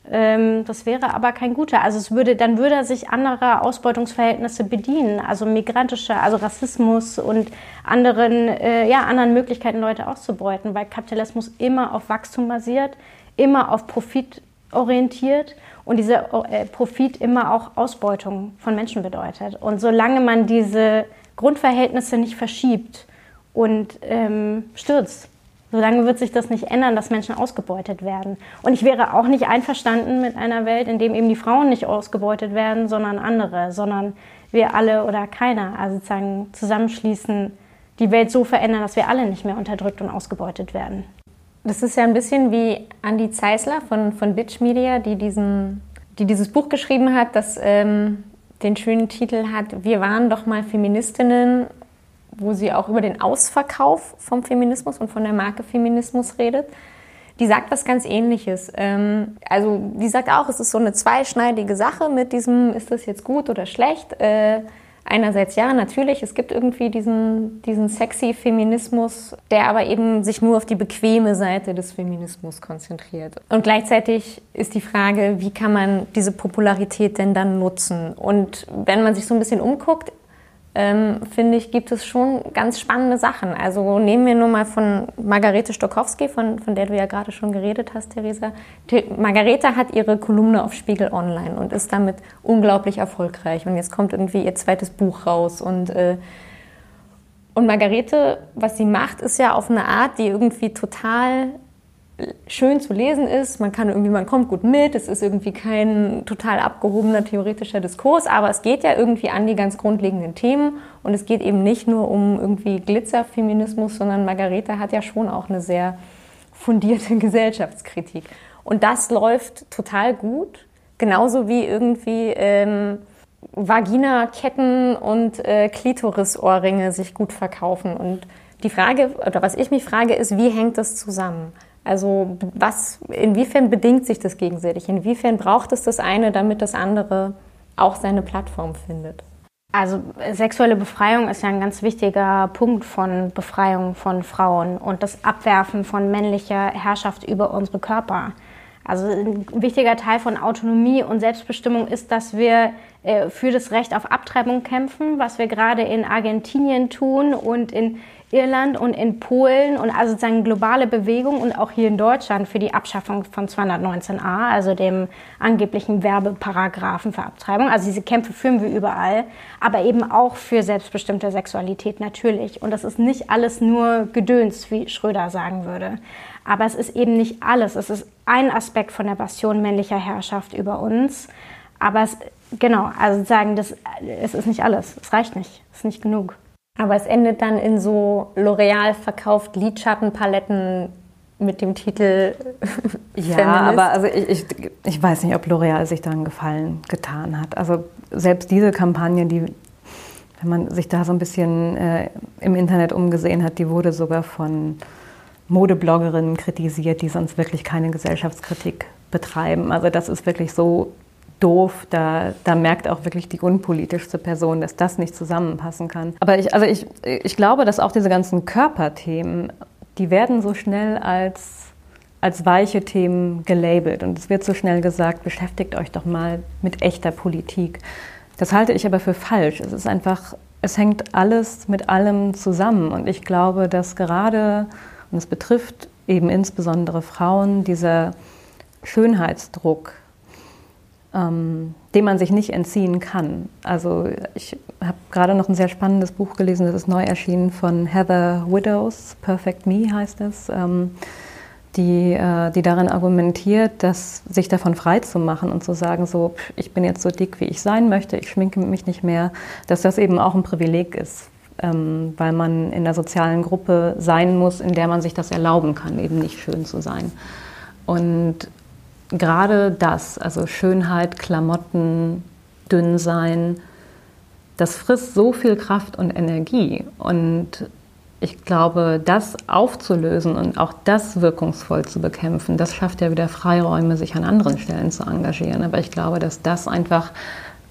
S6: ähm, das wäre aber kein guter. Also es würde, dann würde er sich anderer Ausbeutungsverhältnisse bedienen, also migrantische, also Rassismus und anderen, äh, ja, anderen Möglichkeiten, Leute auszubeuten, weil Kapitalismus immer auf Wachstum basiert, immer auf Profit profitorientiert und dieser äh, Profit immer auch Ausbeutung von Menschen bedeutet. Und solange man diese Grundverhältnisse nicht verschiebt und ähm, stürzt, solange wird sich das nicht ändern, dass Menschen ausgebeutet werden. Und ich wäre auch nicht einverstanden mit einer Welt, in dem eben die Frauen nicht ausgebeutet werden, sondern andere, sondern wir alle oder keiner, also sozusagen zusammenschließen, die Welt so verändern, dass wir alle nicht mehr unterdrückt und ausgebeutet werden.
S4: Das ist ja ein bisschen wie Andi Zeisler von, von Bitch Media, die, diesen, die dieses Buch geschrieben hat, das ähm, den schönen Titel hat, Wir waren doch mal Feministinnen, wo sie auch über den Ausverkauf vom Feminismus und von der Marke Feminismus redet. Die sagt was ganz Ähnliches. Ähm, also die sagt auch, es ist so eine zweischneidige Sache mit diesem, ist das jetzt gut oder schlecht? Einerseits ja, natürlich, es gibt irgendwie diesen, diesen sexy Feminismus, der aber eben sich nur auf die bequeme Seite des Feminismus konzentriert. Und gleichzeitig ist die Frage, wie kann man diese Popularität denn dann nutzen? Und wenn man sich so ein bisschen umguckt, ähm, finde ich, gibt es schon ganz spannende Sachen. Also nehmen wir nur mal von Margarete Stokowski, von, von der du ja gerade schon geredet hast, Theresa. Die, Margarete hat ihre Kolumne auf Spiegel Online und ist damit unglaublich erfolgreich. Und jetzt kommt irgendwie ihr zweites Buch raus. Und, äh, und Margarete, was sie macht, ist ja auf eine Art, die irgendwie total schön zu lesen ist. Man kann irgendwie, man kommt gut mit. Es ist irgendwie kein total abgehobener theoretischer Diskurs, aber es geht ja irgendwie an die ganz grundlegenden Themen. Und es geht eben nicht nur um irgendwie Glitzerfeminismus, sondern Margarete hat ja schon auch eine sehr fundierte Gesellschaftskritik. Und das läuft total gut. Genauso wie irgendwie ähm, Vagina-Ketten und äh, Klitorisohrringe sich gut verkaufen. Und die Frage, oder was ich mich frage, ist, wie hängt das zusammen? Also was, inwiefern bedingt sich das gegenseitig? Inwiefern braucht es das eine, damit das andere auch seine Plattform findet?
S6: Also sexuelle Befreiung ist ja ein ganz wichtiger Punkt von Befreiung von Frauen und das Abwerfen von männlicher Herrschaft über unsere Körper. Also ein wichtiger Teil von Autonomie und Selbstbestimmung ist, dass wir äh, für das Recht auf Abtreibung kämpfen, was wir gerade in Argentinien tun und in Irland und in Polen und also sozusagen globale Bewegung und auch hier in Deutschland für die Abschaffung von 219a, also dem angeblichen Werbeparagraphen für Abtreibung. Also diese Kämpfe führen wir überall, aber eben auch für selbstbestimmte Sexualität natürlich. Und das ist nicht alles nur Gedöns, wie Schröder sagen würde. Aber es ist eben nicht alles. Es ist ein Aspekt von der Bastion männlicher Herrschaft über uns. Aber es, genau, also sagen, das, es ist nicht alles. Es reicht nicht. Es ist nicht genug.
S4: Aber es endet dann in so L'Oreal verkauft Lidschattenpaletten mit dem Titel
S5: Ja, Feminist. aber also ich, ich, ich weiß nicht, ob L'Oreal sich da einen Gefallen getan hat. Also selbst diese Kampagne, die, wenn man sich da so ein bisschen äh, im Internet umgesehen hat, die wurde sogar von Modebloggerinnen kritisiert, die sonst wirklich keine Gesellschaftskritik betreiben. Also das ist wirklich so doof. Da, da merkt auch wirklich die unpolitischste Person, dass das nicht zusammenpassen kann. Aber ich, also ich, ich glaube, dass auch diese ganzen Körperthemen, die werden so schnell als, als weiche Themen gelabelt. Und es wird so schnell gesagt, beschäftigt euch doch mal mit echter Politik. Das halte ich aber für falsch. Es ist einfach, es hängt alles mit allem zusammen. Und ich glaube, dass gerade, und es betrifft eben insbesondere Frauen, dieser Schönheitsdruck, ähm, dem man sich nicht entziehen kann. Also ich habe gerade noch ein sehr spannendes Buch gelesen, das ist neu erschienen von Heather Widows, Perfect Me heißt es, ähm, die, äh, die darin argumentiert, dass sich davon frei zu machen und zu sagen, so, ich bin jetzt so dick, wie ich sein möchte, ich schminke mich nicht mehr, dass das eben auch ein Privileg ist, ähm, weil man in der sozialen Gruppe sein muss, in der man sich das erlauben kann, eben nicht schön zu sein. Und gerade das, also Schönheit, Klamotten, dünn sein, das frisst so viel Kraft und Energie. Und ich glaube, das aufzulösen und auch das wirkungsvoll zu bekämpfen, das schafft ja wieder Freiräume, sich an anderen Stellen zu engagieren. Aber ich glaube, dass das einfach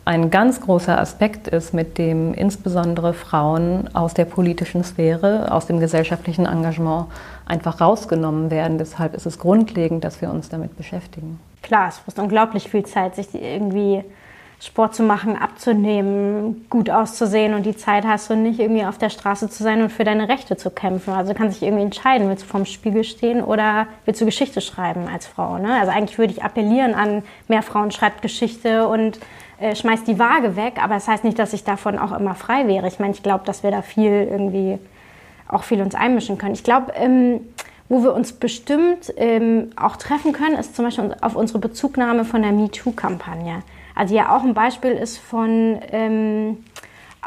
S5: ein ganz großer Aspekt ist, mit dem insbesondere Frauen aus der politischen Sphäre, aus dem gesellschaftlichen Engagement einfach rausgenommen werden. Deshalb ist es grundlegend, dass wir uns damit beschäftigen.
S6: Klar, es frisst unglaublich viel Zeit, sich irgendwie Sport zu machen, abzunehmen, gut auszusehen und die Zeit hast du nicht irgendwie auf der Straße zu sein und für deine Rechte zu kämpfen. Also du kannst dich irgendwie entscheiden, willst du vorm Spiegel stehen oder willst du Geschichte schreiben als Frau. Ne? Also eigentlich würde ich appellieren an mehr Frauen schreibt Geschichte und äh, schmeißt die Waage weg, aber das heißt nicht, dass ich davon auch immer frei wäre. Ich meine, ich glaube, dass wir da viel irgendwie auch viel uns einmischen können. Ich glaube, ähm, wo wir uns bestimmt ähm, auch treffen können, ist zum Beispiel auf unsere Bezugnahme von der MeToo-Kampagne. Also ja auch ein Beispiel ist von ähm,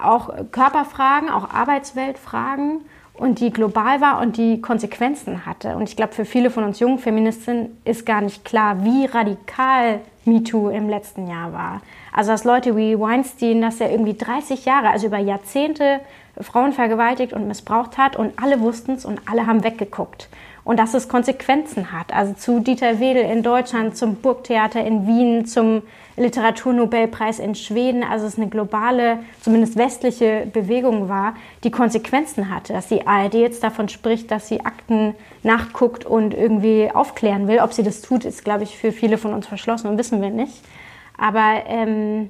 S6: auch Körperfragen, auch Arbeitsweltfragen und die global war und die Konsequenzen hatte. Und ich glaube, für viele von uns jungen Feministinnen ist gar nicht klar, wie radikal MeToo im letzten Jahr war. Also dass Leute wie Weinstein, dass er irgendwie 30 Jahre, also über Jahrzehnte Frauen vergewaltigt und missbraucht hat und alle wussten es und alle haben weggeguckt und dass es Konsequenzen hat. Also zu Dieter Wedel in Deutschland, zum Burgtheater in Wien, zum Literaturnobelpreis in Schweden. Also es eine globale, zumindest westliche Bewegung war, die Konsequenzen hatte. Dass die ARD jetzt davon spricht, dass sie Akten nachguckt und irgendwie aufklären will. Ob sie das tut, ist, glaube ich, für viele von uns verschlossen und wissen wir nicht. Aber ähm,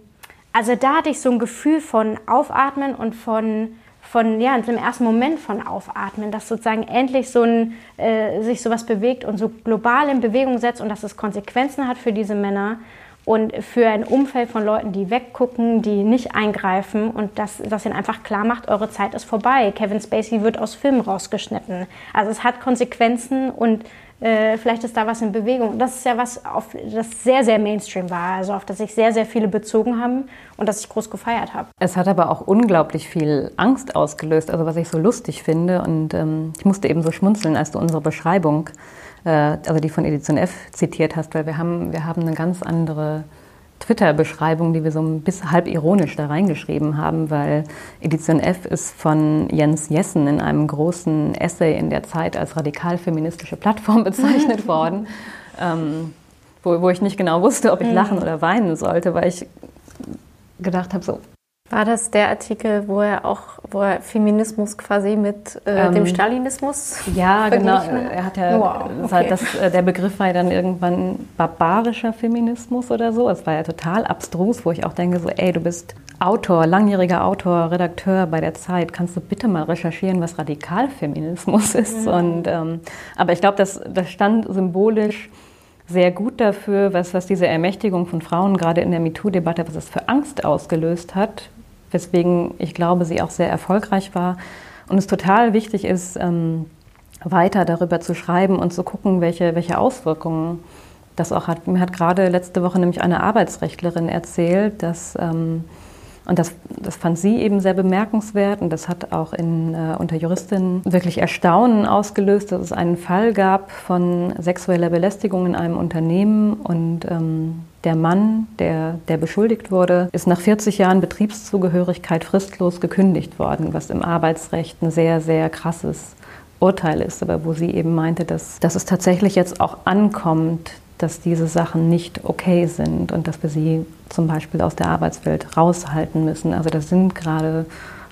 S6: also da hatte ich so ein Gefühl von Aufatmen und von von ja, im ersten Moment von Aufatmen, dass sozusagen endlich so ein, äh, sich sowas bewegt und so global in Bewegung setzt und dass es Konsequenzen hat für diese Männer und für ein Umfeld von Leuten, die weggucken, die nicht eingreifen und dass das ihnen einfach klar macht, eure Zeit ist vorbei. Kevin Spacey wird aus Filmen rausgeschnitten. Also es hat Konsequenzen und äh, vielleicht ist da was in Bewegung. Das ist ja was, auf das sehr, sehr Mainstream war, also auf das sich sehr, sehr viele bezogen haben und das ich groß gefeiert habe.
S5: Es hat aber auch unglaublich viel Angst ausgelöst, also was ich so lustig finde. Und ähm, ich musste eben so schmunzeln, als du unsere Beschreibung, äh, also die von Edition F zitiert hast, weil wir haben, wir haben eine ganz andere Twitter-Beschreibung, die wir so ein bisschen halb ironisch da reingeschrieben haben, weil Edition F ist von Jens Jessen in einem großen Essay in der Zeit als radikal-feministische Plattform bezeichnet worden, ähm, wo, wo ich nicht genau wusste, ob ich mhm. lachen oder weinen sollte, weil ich gedacht habe, so,
S4: war das der Artikel, wo er auch, wo er Feminismus quasi mit äh, ähm, dem Stalinismus?
S5: Ja, genau. Er hat ja, wow, okay. das, äh, der Begriff war ja dann irgendwann barbarischer Feminismus oder so. Es war ja total abstrus, wo ich auch denke, so, ey, du bist Autor, langjähriger Autor, Redakteur bei der Zeit, kannst du bitte mal recherchieren, was Radikalfeminismus ist? Mhm. Und, ähm, aber ich glaube, das, das stand symbolisch sehr gut dafür, was, was diese Ermächtigung von Frauen gerade in der MeToo-Debatte, was es für Angst ausgelöst hat, weswegen ich glaube, sie auch sehr erfolgreich war. Und es total wichtig ist, ähm, weiter darüber zu schreiben und zu gucken, welche, welche Auswirkungen das auch hat. Mir hat gerade letzte Woche nämlich eine Arbeitsrechtlerin erzählt, dass ähm, und das, das fand sie eben sehr bemerkenswert und das hat auch in, äh, unter Juristinnen wirklich Erstaunen ausgelöst, dass es einen Fall gab von sexueller Belästigung in einem Unternehmen und ähm, der Mann, der, der beschuldigt wurde, ist nach 40 Jahren Betriebszugehörigkeit fristlos gekündigt worden, was im Arbeitsrecht ein sehr, sehr krasses Urteil ist, aber wo sie eben meinte, dass, dass es tatsächlich jetzt auch ankommt, dass diese Sachen nicht okay sind und dass wir sie zum Beispiel aus der Arbeitswelt raushalten müssen. Also das sind gerade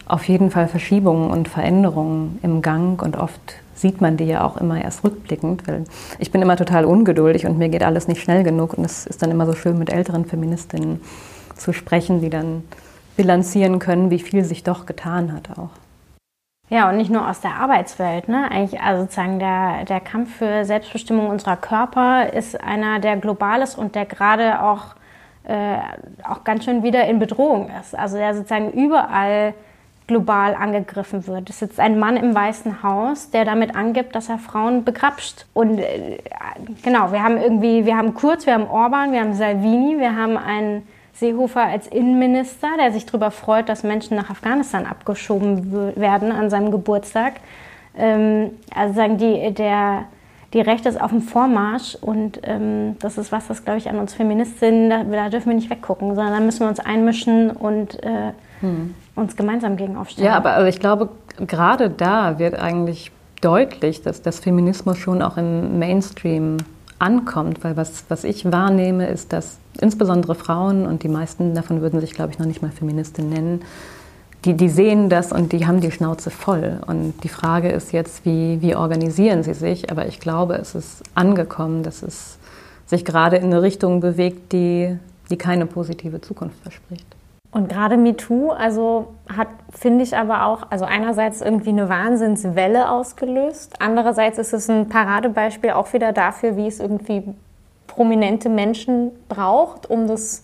S5: auf jeden Fall Verschiebungen und Veränderungen im Gang und oft sieht man die ja auch immer erst rückblickend, weil ich bin immer total ungeduldig und mir geht alles nicht schnell genug und es ist dann immer so schön mit älteren Feministinnen zu sprechen, die dann bilanzieren können, wie viel sich doch getan hat auch.
S6: Ja, und nicht nur aus der Arbeitswelt. Ne? Eigentlich, also sozusagen der, der Kampf für Selbstbestimmung unserer Körper ist einer, der global ist und der gerade auch, äh, auch ganz schön wieder in Bedrohung ist. Also der sozusagen überall global angegriffen wird. Es sitzt ein Mann im Weißen Haus, der damit angibt, dass er Frauen begrapscht. Und äh, genau, wir haben irgendwie, wir haben Kurz, wir haben Orban, wir haben Salvini, wir haben einen Seehofer als Innenminister, der sich darüber freut, dass Menschen nach Afghanistan abgeschoben werden an seinem Geburtstag. Ähm, also sagen die, der, die Rechte ist auf dem Vormarsch und ähm, das ist was, das glaube ich an uns Feministinnen, da, da, dürfen wir nicht weggucken, sondern da müssen wir uns einmischen und äh, hm. Uns gemeinsam gegen aufstellen.
S5: Ja, aber also ich glaube, gerade da wird eigentlich deutlich, dass das Feminismus schon auch im Mainstream ankommt, weil was, was ich wahrnehme, ist, dass insbesondere Frauen, und die meisten davon würden sich, glaube ich, noch nicht mal Feministin nennen, die, die sehen das und die haben die Schnauze voll. Und die Frage ist jetzt, wie, wie organisieren sie sich? Aber ich glaube, es ist angekommen, dass es sich gerade in eine Richtung bewegt, die die keine positive Zukunft verspricht.
S4: Und gerade MeToo, also hat, finde ich aber auch, also einerseits irgendwie eine Wahnsinnswelle ausgelöst, andererseits ist es ein Paradebeispiel auch wieder dafür, wie es irgendwie prominente Menschen braucht, um das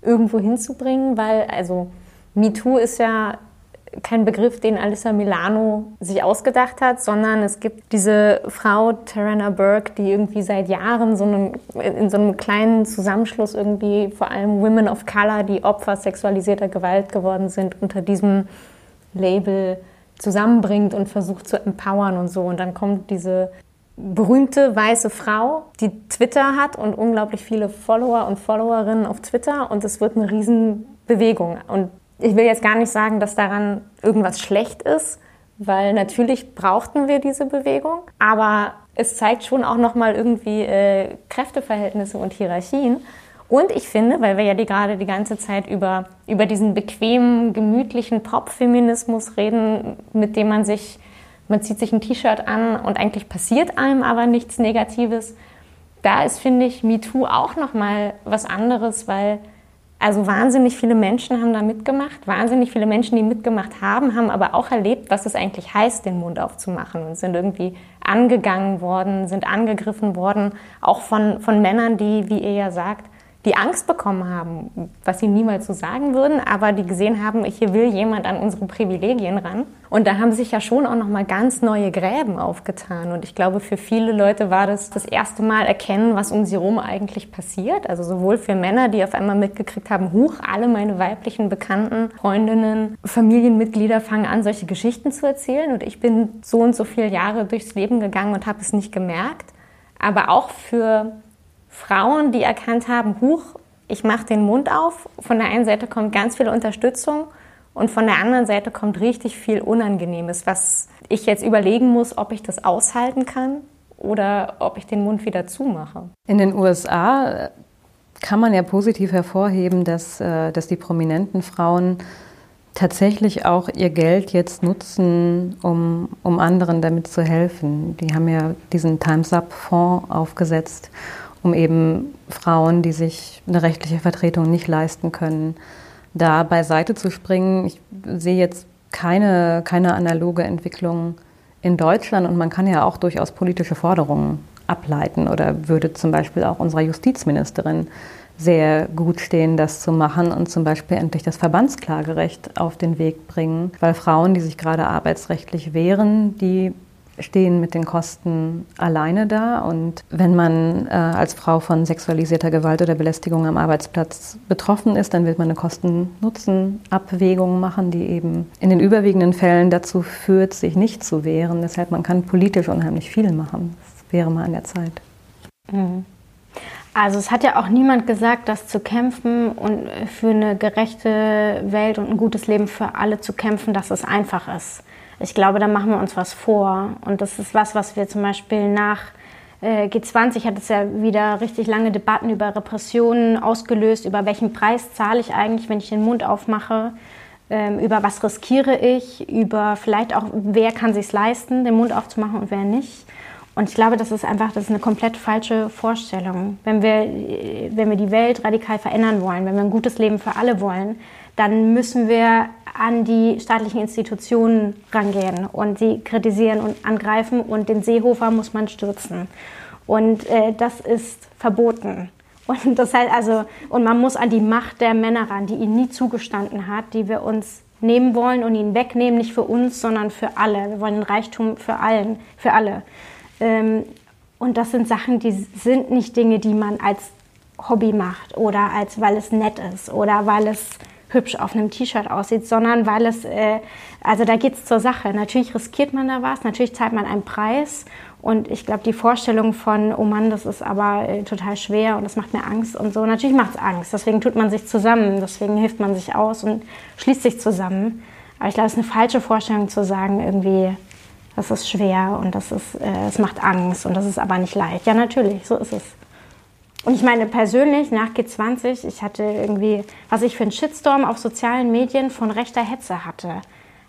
S4: irgendwo hinzubringen, weil also MeToo ist ja kein Begriff, den Alyssa Milano sich ausgedacht hat, sondern es gibt diese Frau Tarana Burke, die irgendwie seit Jahren so einen, in so einem kleinen Zusammenschluss irgendwie vor allem Women of Color, die Opfer sexualisierter Gewalt geworden sind, unter diesem Label zusammenbringt und versucht zu empowern und so. Und dann kommt diese berühmte weiße Frau, die Twitter hat und unglaublich viele Follower und Followerinnen auf Twitter und es wird eine Riesenbewegung. Und ich will jetzt gar nicht sagen, dass daran irgendwas schlecht ist, weil natürlich brauchten wir diese Bewegung, aber es zeigt schon auch noch mal irgendwie äh, Kräfteverhältnisse und Hierarchien. Und ich finde, weil wir ja die gerade die ganze Zeit über, über diesen bequemen, gemütlichen Pop-Feminismus reden, mit dem man sich, man zieht sich ein T-Shirt an und eigentlich passiert einem aber nichts Negatives. Da ist, finde ich, MeToo auch noch mal was anderes, weil also wahnsinnig viele Menschen haben da mitgemacht. Wahnsinnig viele Menschen, die mitgemacht haben, haben aber auch erlebt, was es eigentlich heißt, den Mund aufzumachen und sind irgendwie angegangen worden, sind angegriffen worden, auch von, von Männern, die, wie ihr ja sagt, die Angst bekommen haben, was sie niemals so sagen würden, aber die gesehen haben, hier will jemand an unsere Privilegien ran. Und da haben sich ja schon auch noch mal ganz neue Gräben aufgetan. Und ich glaube, für viele Leute war das das erste Mal erkennen, was um sie herum eigentlich passiert. Also sowohl für Männer, die auf einmal mitgekriegt haben, huch, alle meine weiblichen Bekannten, Freundinnen, Familienmitglieder fangen an, solche Geschichten zu erzählen. Und ich bin so und so viele Jahre durchs Leben gegangen und habe es nicht gemerkt. Aber auch für Frauen, die erkannt haben, huch, ich mache den Mund auf. Von der einen Seite kommt ganz viel Unterstützung und von der anderen Seite kommt richtig viel Unangenehmes, was ich jetzt überlegen muss, ob ich das aushalten kann oder ob ich den Mund wieder zumache.
S5: In den USA kann man ja positiv hervorheben, dass, äh, dass die prominenten Frauen tatsächlich auch ihr Geld jetzt nutzen, um, um anderen damit zu helfen. Die haben ja diesen Times Up-Fonds aufgesetzt um eben Frauen, die sich eine rechtliche Vertretung nicht leisten können, da beiseite zu springen. Ich sehe jetzt keine, keine analoge Entwicklung in Deutschland und man kann ja auch durchaus politische Forderungen ableiten oder würde zum Beispiel auch unserer Justizministerin sehr gut stehen, das zu machen und zum Beispiel endlich das Verbandsklagerecht auf den Weg bringen, weil Frauen, die sich gerade arbeitsrechtlich wehren, die stehen mit den Kosten alleine da. Und wenn man äh, als Frau von sexualisierter Gewalt oder Belästigung am Arbeitsplatz betroffen ist, dann wird man eine Kosten-Nutzen-Abwägung machen, die eben in den überwiegenden Fällen dazu führt, sich nicht zu wehren. Deshalb man kann politisch unheimlich viel machen. Das wäre mal an der Zeit.
S6: Mhm. Also es hat ja auch niemand gesagt, dass zu kämpfen und für eine gerechte Welt und ein gutes Leben für alle zu kämpfen, dass es einfach ist. Ich glaube, da machen wir uns was vor. Und das ist was, was wir zum Beispiel nach äh, G20 hat es ja wieder richtig lange Debatten über Repressionen ausgelöst, über welchen Preis zahle ich eigentlich, wenn ich den Mund aufmache, ähm, über was riskiere ich, über vielleicht auch, wer kann sich leisten, den Mund aufzumachen und wer nicht. Und ich glaube, das ist einfach, das ist eine komplett falsche Vorstellung. Wenn wir, wenn wir die Welt radikal verändern wollen, wenn wir ein gutes Leben für alle wollen, dann müssen wir an die staatlichen Institutionen rangehen und sie kritisieren und angreifen und den Seehofer muss man stürzen. Und äh, das ist verboten. Und das heißt also, und man muss an die Macht der Männer ran, die ihnen nie zugestanden hat, die wir uns nehmen wollen und ihn wegnehmen, nicht für uns, sondern für alle. Wir wollen den Reichtum für allen, für alle. Ähm, und das sind Sachen, die sind nicht Dinge, die man als Hobby macht oder als weil es nett ist oder weil es hübsch auf einem T-Shirt aussieht, sondern weil es, äh, also da geht es zur Sache. Natürlich riskiert man da was, natürlich zahlt man einen Preis und ich glaube, die Vorstellung von, oh Mann, das ist aber äh, total schwer und das macht mir Angst und so, natürlich macht es Angst. Deswegen tut man sich zusammen, deswegen hilft man sich aus und schließt sich zusammen. Aber ich glaube, es ist eine falsche Vorstellung zu sagen, irgendwie, das ist schwer und das ist, äh, es macht Angst und das ist aber nicht leicht. Ja, natürlich, so ist es. Und ich meine persönlich nach G20, ich hatte irgendwie, was ich für einen Shitstorm auf sozialen Medien von rechter Hetze hatte.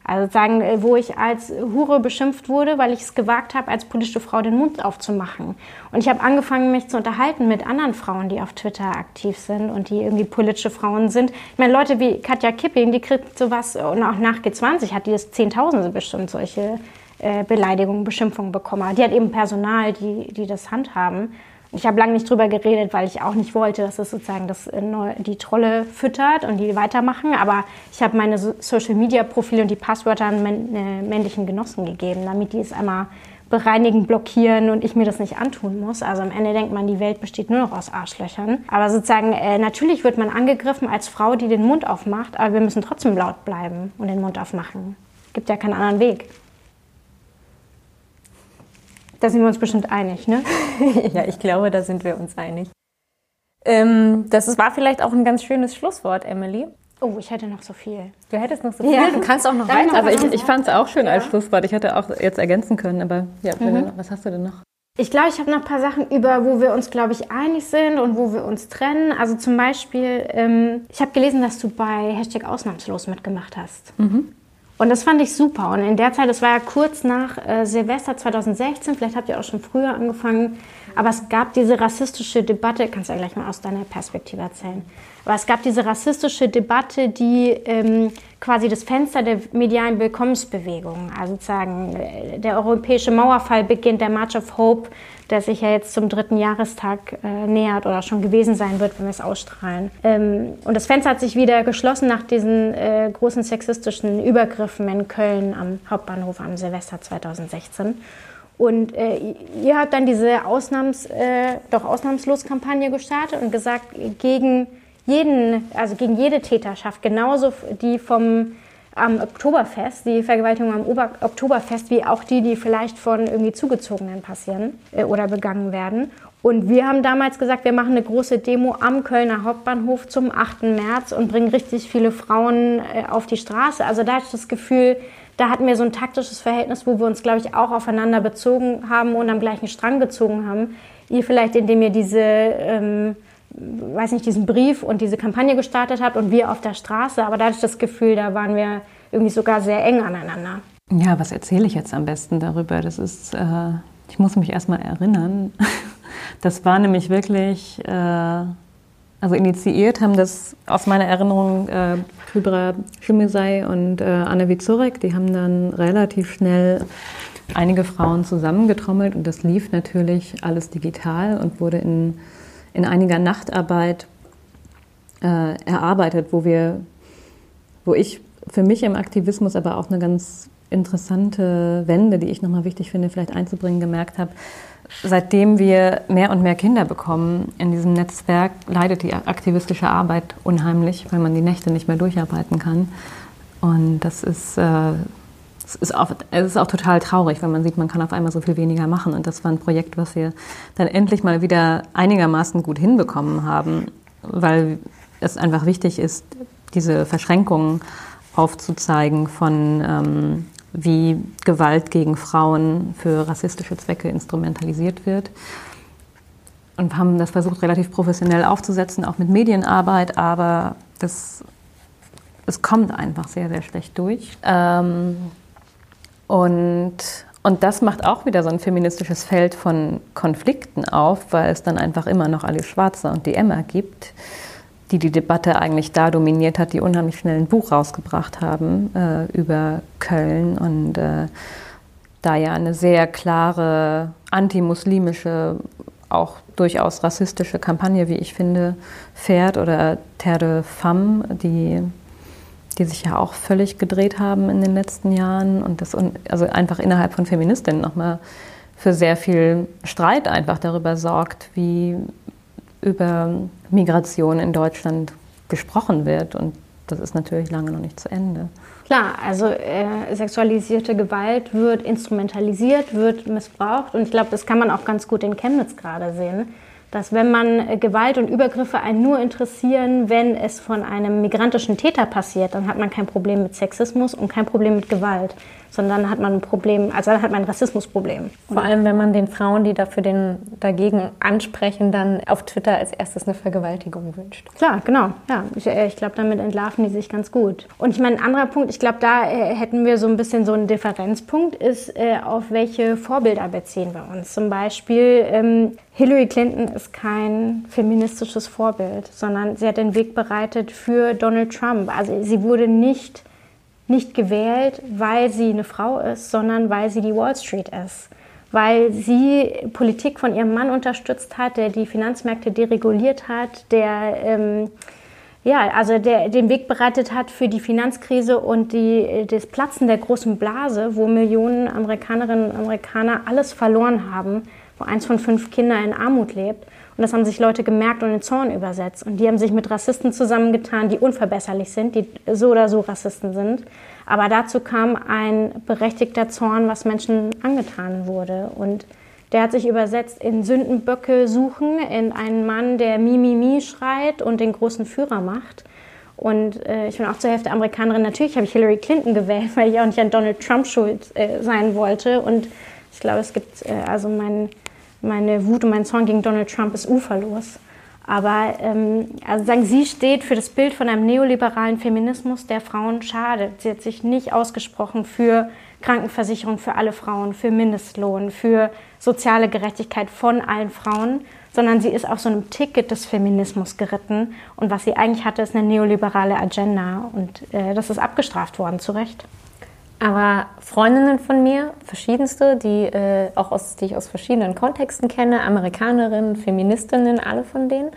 S6: Also sagen, äh, wo ich als Hure beschimpft wurde, weil ich es gewagt habe, als politische Frau den Mund aufzumachen. Und ich habe angefangen, mich zu unterhalten mit anderen Frauen, die auf Twitter aktiv sind und die irgendwie politische Frauen sind. Ich meine, Leute wie Katja Kipping, die kriegt sowas, und auch nach G20 hat die das Zehntausende bestimmt, solche äh, Beleidigungen, Beschimpfungen bekommen. Die hat eben Personal, die, die das handhaben. Ich habe lange nicht drüber geredet, weil ich auch nicht wollte, dass es sozusagen das, äh, die Trolle füttert und die weitermachen. Aber ich habe meine Social-Media-Profile und die Passwörter an äh, männlichen Genossen gegeben, damit die es einmal bereinigen, blockieren und ich mir das nicht antun muss. Also am Ende denkt man, die Welt besteht nur noch aus Arschlöchern. Aber sozusagen, äh, natürlich wird man angegriffen als Frau, die den Mund aufmacht, aber wir müssen trotzdem laut bleiben und den Mund aufmachen. Gibt ja keinen anderen Weg. Da sind wir uns bestimmt einig, ne?
S4: ja, ich glaube, da sind wir uns einig. Ähm, das war vielleicht auch ein ganz schönes Schlusswort, Emily.
S6: Oh, ich hätte noch so viel.
S4: Du hättest noch so viel. Ja.
S5: Du kannst auch noch weiter. Aber ich, ich fand es auch schön ja. als Schlusswort. Ich hätte auch jetzt ergänzen können, aber ja, mhm. was hast du denn noch?
S6: Ich glaube, ich habe noch ein paar Sachen über, wo wir uns, glaube ich, einig sind und wo wir uns trennen. Also zum Beispiel, ähm, ich habe gelesen, dass du bei Hashtag Ausnahmslos mitgemacht hast. Mhm. Und das fand ich super. Und in der Zeit, das war ja kurz nach äh, Silvester 2016, vielleicht habt ihr auch schon früher angefangen, aber es gab diese rassistische Debatte, kannst du ja gleich mal aus deiner Perspektive erzählen, aber es gab diese rassistische Debatte, die ähm, quasi das Fenster der medialen Willkommensbewegung, also sozusagen äh, der europäische Mauerfall beginnt, der March of Hope, der sich ja jetzt zum dritten Jahrestag äh, nähert oder schon gewesen sein wird, wenn wir es ausstrahlen. Ähm, und das Fenster hat sich wieder geschlossen nach diesen äh, großen sexistischen Übergriffen in Köln am Hauptbahnhof am Silvester 2016. Und äh, ihr habt dann diese Ausnahms, äh, doch Ausnahmslos-Kampagne gestartet und gesagt, gegen jeden, also gegen jede Täterschaft, genauso die vom am Oktoberfest, die Vergewaltigung am Ober Oktoberfest, wie auch die, die vielleicht von irgendwie Zugezogenen passieren äh, oder begangen werden. Und wir haben damals gesagt, wir machen eine große Demo am Kölner Hauptbahnhof zum 8. März und bringen richtig viele Frauen äh, auf die Straße. Also da ich das Gefühl, da hatten wir so ein taktisches Verhältnis, wo wir uns, glaube ich, auch aufeinander bezogen haben und am gleichen Strang gezogen haben. Ihr vielleicht, indem ihr diese ähm, weiß nicht, diesen Brief und diese Kampagne gestartet habt und wir auf der Straße. Aber da hatte ich das Gefühl, da waren wir irgendwie sogar sehr eng aneinander.
S5: Ja, was erzähle ich jetzt am besten darüber? Das ist, äh, ich muss mich erstmal erinnern. Das war nämlich wirklich, äh, also initiiert haben das aus meiner Erinnerung äh, Hybra Schimmisei und äh, Anne Wizurek. Die haben dann relativ schnell einige Frauen zusammengetrommelt und das lief natürlich alles digital und wurde in in einiger Nachtarbeit äh, erarbeitet, wo wir, wo ich für mich im Aktivismus aber auch eine ganz interessante Wende, die ich nochmal wichtig finde, vielleicht einzubringen, gemerkt habe. Seitdem wir mehr und mehr Kinder bekommen in diesem Netzwerk, leidet die aktivistische Arbeit unheimlich, weil man die Nächte nicht mehr durcharbeiten kann. Und das ist äh, es ist, auch, es ist auch total traurig, weil man sieht, man kann auf einmal so viel weniger machen. Und das war ein Projekt, was wir dann endlich mal wieder einigermaßen gut hinbekommen haben, weil es einfach wichtig ist, diese Verschränkungen aufzuzeigen von ähm, wie Gewalt gegen Frauen für rassistische Zwecke instrumentalisiert wird. Und haben das versucht, relativ professionell aufzusetzen, auch mit Medienarbeit, aber das, es kommt einfach sehr, sehr schlecht durch. Ähm, und, und das macht auch wieder so ein feministisches Feld von Konflikten auf, weil es dann einfach immer noch Alice Schwarzer und die Emma gibt, die die Debatte eigentlich da dominiert hat, die unheimlich schnell ein Buch rausgebracht haben äh, über Köln und äh, da ja eine sehr klare antimuslimische, auch durchaus rassistische Kampagne, wie ich finde, fährt oder Terre de Femme, die die sich ja auch völlig gedreht haben in den letzten Jahren und das also einfach innerhalb von Feministinnen nochmal für sehr viel Streit einfach darüber sorgt, wie über Migration in Deutschland gesprochen wird. Und das ist natürlich lange noch nicht zu Ende.
S6: Klar, also äh, sexualisierte Gewalt wird instrumentalisiert, wird missbraucht. Und ich glaube, das kann man auch ganz gut in Chemnitz gerade sehen dass wenn man äh, Gewalt und Übergriffe einen nur interessieren, wenn es von einem migrantischen Täter passiert, dann hat man kein Problem mit Sexismus und kein Problem mit Gewalt sondern hat man ein Problem, also dann hat man ein Rassismusproblem.
S4: Vor allem, wenn man den Frauen, die dafür den dagegen ansprechen, dann auf Twitter als erstes eine Vergewaltigung wünscht.
S6: Klar, genau. Ja, ich, äh, ich glaube, damit entlarven die sich ganz gut. Und ich meine, ein anderer Punkt, ich glaube, da äh, hätten wir so ein bisschen so einen Differenzpunkt, ist, auf welche Vorbilder beziehen wir uns. Zum Beispiel, ähm, Hillary Clinton ist kein feministisches Vorbild, sondern sie hat den Weg bereitet für Donald Trump. Also sie wurde nicht nicht gewählt, weil sie eine Frau ist, sondern weil sie die Wall Street ist. Weil sie Politik von ihrem Mann unterstützt hat, der die Finanzmärkte dereguliert hat, der ähm, ja, also der den Weg bereitet hat für die Finanzkrise und die, das Platzen der großen Blase, wo Millionen Amerikanerinnen und Amerikaner alles verloren haben, wo eins von fünf Kindern in Armut lebt. Und das haben sich Leute gemerkt und in Zorn übersetzt. Und die haben sich mit Rassisten zusammengetan, die unverbesserlich sind, die so oder so Rassisten sind. Aber dazu kam ein berechtigter Zorn, was Menschen angetan wurde. Und der hat sich übersetzt in Sündenböcke suchen, in einen Mann, der Mimimi schreit und den großen Führer macht. Und äh, ich bin auch zur Hälfte Amerikanerin. Natürlich habe ich Hillary Clinton gewählt, weil ich auch nicht an Donald Trump schuld äh, sein wollte. Und ich glaube, es gibt äh, also mein meine Wut und mein Zorn gegen Donald Trump ist uferlos. Aber ähm, also sagen, sie steht für das Bild von einem neoliberalen Feminismus, der Frauen schadet. Sie hat sich nicht ausgesprochen für Krankenversicherung für alle Frauen, für Mindestlohn, für soziale Gerechtigkeit von allen Frauen, sondern sie ist auf so einem Ticket des Feminismus geritten. Und was sie eigentlich hatte, ist eine neoliberale Agenda. Und äh, das ist abgestraft worden, zu Recht.
S4: Aber Freundinnen von mir, verschiedenste, die, äh, auch aus, die ich aus verschiedenen Kontexten kenne, Amerikanerinnen, Feministinnen, alle von denen,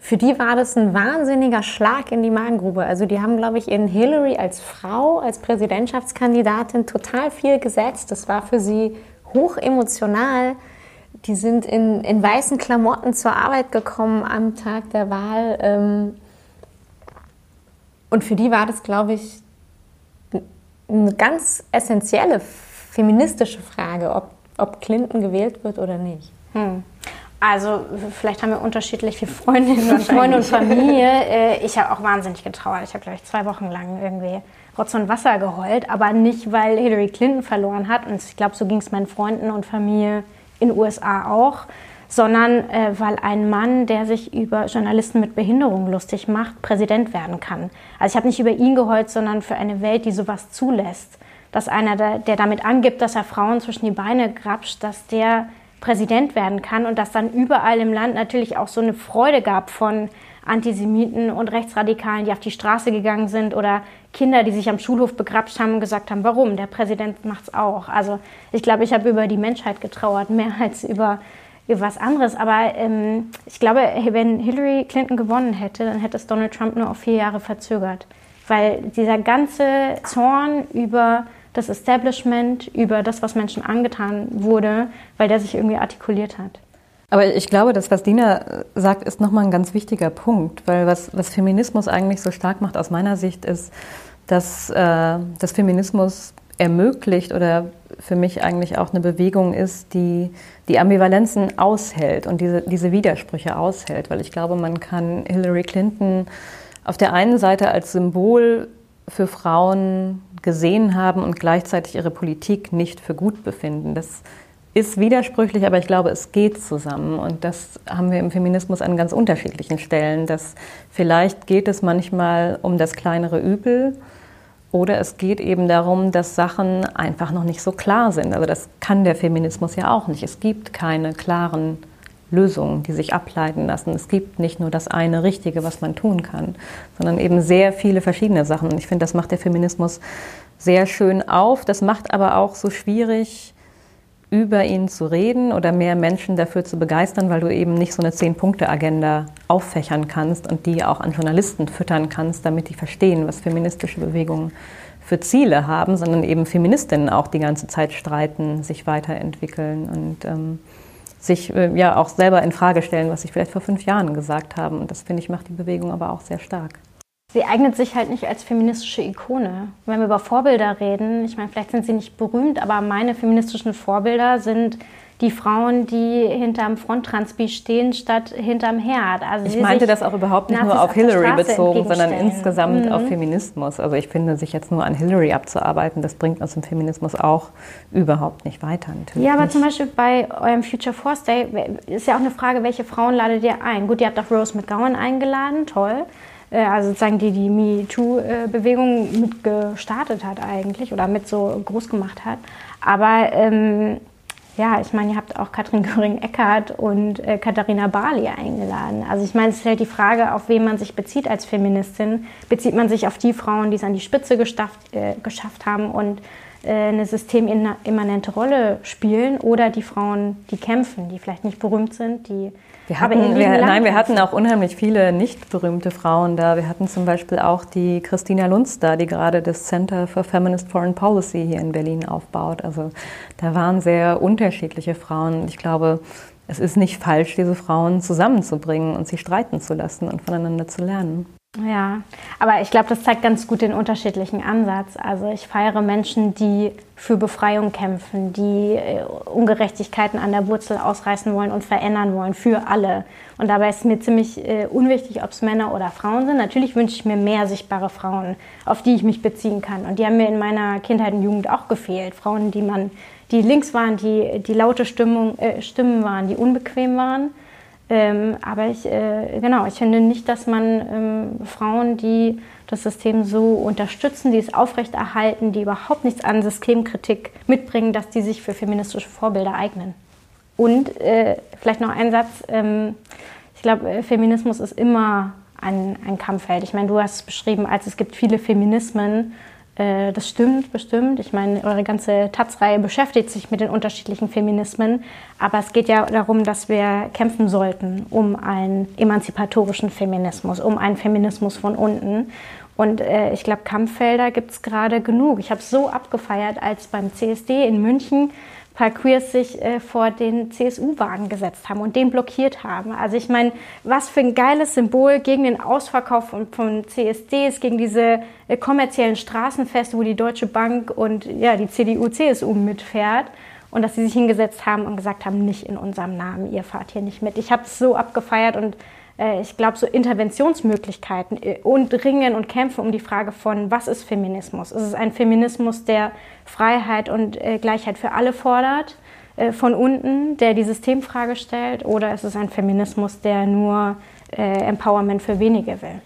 S4: für die war das ein wahnsinniger Schlag in die Magengrube. Also die haben, glaube ich, in Hillary als Frau, als Präsidentschaftskandidatin total viel gesetzt. Das war für sie hoch emotional. Die sind in, in weißen Klamotten zur Arbeit gekommen am Tag der Wahl. Ähm, und für die war das, glaube ich, eine ganz essentielle feministische Frage, ob, ob Clinton gewählt wird oder nicht. Hm.
S6: Also vielleicht haben wir unterschiedliche Freundinnen und Freunde und Familie. Äh, ich habe auch wahnsinnig getrauert. Ich habe, glaube ich, zwei Wochen lang irgendwie Rotz und Wasser geheult, aber nicht, weil Hillary Clinton verloren hat. Und ich glaube, so ging es meinen Freunden und Familie in den USA auch sondern äh, weil ein Mann, der sich über Journalisten mit Behinderung lustig macht, Präsident werden kann. Also ich habe nicht über ihn geheult, sondern für eine Welt, die sowas zulässt. Dass einer, der, der damit angibt, dass er Frauen zwischen die Beine grapscht, dass der Präsident werden kann und dass dann überall im Land natürlich auch so eine Freude gab von Antisemiten und Rechtsradikalen, die auf die Straße gegangen sind oder Kinder, die sich am Schulhof begrapscht haben und gesagt haben, warum? Der Präsident macht's auch. Also ich glaube, ich habe über die Menschheit getrauert, mehr als über was anderes. Aber ähm, ich glaube, wenn Hillary Clinton gewonnen hätte, dann hätte es Donald Trump nur auf vier Jahre verzögert. Weil dieser ganze Zorn über das Establishment, über das, was Menschen angetan wurde, weil der sich irgendwie artikuliert hat.
S5: Aber ich glaube, das, was Dina sagt, ist nochmal ein ganz wichtiger Punkt, weil was, was Feminismus eigentlich so stark macht aus meiner Sicht ist, dass äh, das Feminismus ermöglicht oder für mich eigentlich auch eine Bewegung ist, die die Ambivalenzen aushält und diese, diese Widersprüche aushält. Weil ich glaube, man kann Hillary Clinton auf der einen Seite als Symbol für Frauen gesehen haben und gleichzeitig ihre Politik nicht für gut befinden. Das ist widersprüchlich, aber ich glaube, es geht zusammen. Und das haben wir im Feminismus an ganz unterschiedlichen Stellen. Dass vielleicht geht es manchmal um das kleinere Übel oder es geht eben darum, dass Sachen einfach noch nicht so klar sind. Also das kann der Feminismus ja auch nicht. Es gibt keine klaren Lösungen, die sich ableiten lassen. Es gibt nicht nur das eine Richtige, was man tun kann, sondern eben sehr viele verschiedene Sachen. Und ich finde, das macht der Feminismus sehr schön auf. Das macht aber auch so schwierig, über ihn zu reden oder mehr Menschen dafür zu begeistern, weil du eben nicht so eine Zehn-Punkte-Agenda auffächern kannst und die auch an Journalisten füttern kannst, damit die verstehen, was feministische Bewegungen für Ziele haben, sondern eben Feministinnen auch die ganze Zeit streiten, sich weiterentwickeln und ähm, sich äh, ja auch selber in Frage stellen, was sie vielleicht vor fünf Jahren gesagt haben. Und das finde ich macht die Bewegung aber auch sehr stark.
S6: Sie eignet sich halt nicht als feministische Ikone. Wenn wir über Vorbilder reden, ich meine, vielleicht sind sie nicht berühmt, aber meine feministischen Vorbilder sind die Frauen, die hinterm Fronttranspi stehen, statt hinterm Herd.
S5: Also ich meinte das auch überhaupt nicht Nazis nur auf Hillary bezogen, sondern insgesamt mhm. auf Feminismus. Also ich finde, sich jetzt nur an Hillary abzuarbeiten, das bringt uns im Feminismus auch überhaupt nicht weiter.
S6: Natürlich ja, aber nicht. zum Beispiel bei eurem Future Force Day ist ja auch eine Frage, welche Frauen ladet ihr ein? Gut, ihr habt auch Rose McGowan eingeladen, toll. Äh, also sozusagen die die MeToo-Bewegung mit gestartet hat eigentlich oder mit so groß gemacht hat. Aber ähm, ja, ich meine, ihr habt auch Katrin Göring-Eckardt und äh, Katharina Barley eingeladen. Also ich meine, es stellt die Frage, auf wen man sich bezieht als Feministin. Bezieht man sich auf die Frauen, die es an die Spitze gestafft, äh, geschafft haben und eine systemimmanente Rolle spielen oder die Frauen, die kämpfen, die vielleicht nicht berühmt sind, die
S5: wir hatten, wir, nein, wir hatten auch unheimlich viele nicht berühmte Frauen da. Wir hatten zum Beispiel auch die Christina Lunz da, die gerade das Center for Feminist Foreign Policy hier in Berlin aufbaut. Also da waren sehr unterschiedliche Frauen. Ich glaube, es ist nicht falsch, diese Frauen zusammenzubringen und sie streiten zu lassen und voneinander zu lernen.
S6: Ja, aber ich glaube, das zeigt ganz gut den unterschiedlichen Ansatz. Also ich feiere Menschen, die für Befreiung kämpfen, die äh, Ungerechtigkeiten an der Wurzel ausreißen wollen und verändern wollen für alle. Und dabei ist mir ziemlich äh, unwichtig, ob es Männer oder Frauen sind. Natürlich wünsche ich mir mehr sichtbare Frauen, auf die ich mich beziehen kann. Und die haben mir in meiner Kindheit und Jugend auch gefehlt. Frauen, die man, die links waren, die, die laute Stimmung, äh, Stimmen waren, die unbequem waren ähm, aber ich, äh, genau, ich finde nicht, dass man ähm, Frauen, die das System so unterstützen, die es aufrechterhalten, die überhaupt nichts an Systemkritik mitbringen, dass die sich für feministische Vorbilder eignen. Und äh, vielleicht noch ein Satz. Ähm, ich glaube, äh, Feminismus ist immer ein, ein Kampffeld. Ich meine, du hast es beschrieben, als es gibt viele Feminismen äh, das stimmt bestimmt. Ich meine, eure ganze Taz-Reihe beschäftigt sich mit den unterschiedlichen Feminismen. Aber es geht ja darum, dass wir kämpfen sollten um einen emanzipatorischen Feminismus, um einen Feminismus von unten. Und äh, ich glaube, Kampffelder gibt es gerade genug. Ich habe so abgefeiert, als beim CSD in München Queers sich äh, vor den CSU-Wagen gesetzt haben und den blockiert haben. Also ich meine, was für ein geiles Symbol gegen den Ausverkauf von, von CSDs, gegen diese äh, kommerziellen Straßenfeste, wo die Deutsche Bank und ja, die CDU, CSU mitfährt. Und dass sie sich hingesetzt haben und gesagt haben, nicht in unserem Namen, ihr fahrt hier nicht mit. Ich habe es so abgefeiert und ich glaube, so Interventionsmöglichkeiten äh, und Ringen und Kämpfen um die Frage von, was ist Feminismus? Ist es ein Feminismus, der Freiheit und äh, Gleichheit für alle fordert, von unten, der die Systemfrage stellt, oder ist es ein Feminismus, der nur Empowerment für wenige will?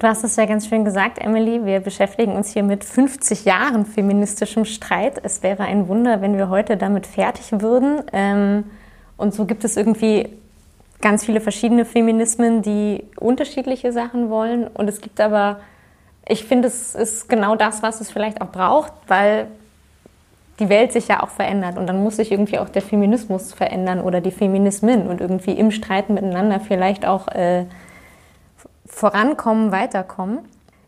S4: Du hast es ja ganz schön gesagt, Emily. Wir beschäftigen uns hier mit 50 Jahren feministischem Streit. Es wäre ein Wunder, wenn wir heute damit fertig würden. Ähm, und so gibt es irgendwie ganz viele verschiedene Feminismen, die unterschiedliche Sachen wollen. Und es gibt aber, ich finde, es ist genau das, was es vielleicht auch braucht, weil die Welt sich ja auch verändert und dann muss sich irgendwie auch der Feminismus verändern oder die Feminismen und irgendwie im Streiten miteinander vielleicht auch äh, vorankommen, weiterkommen.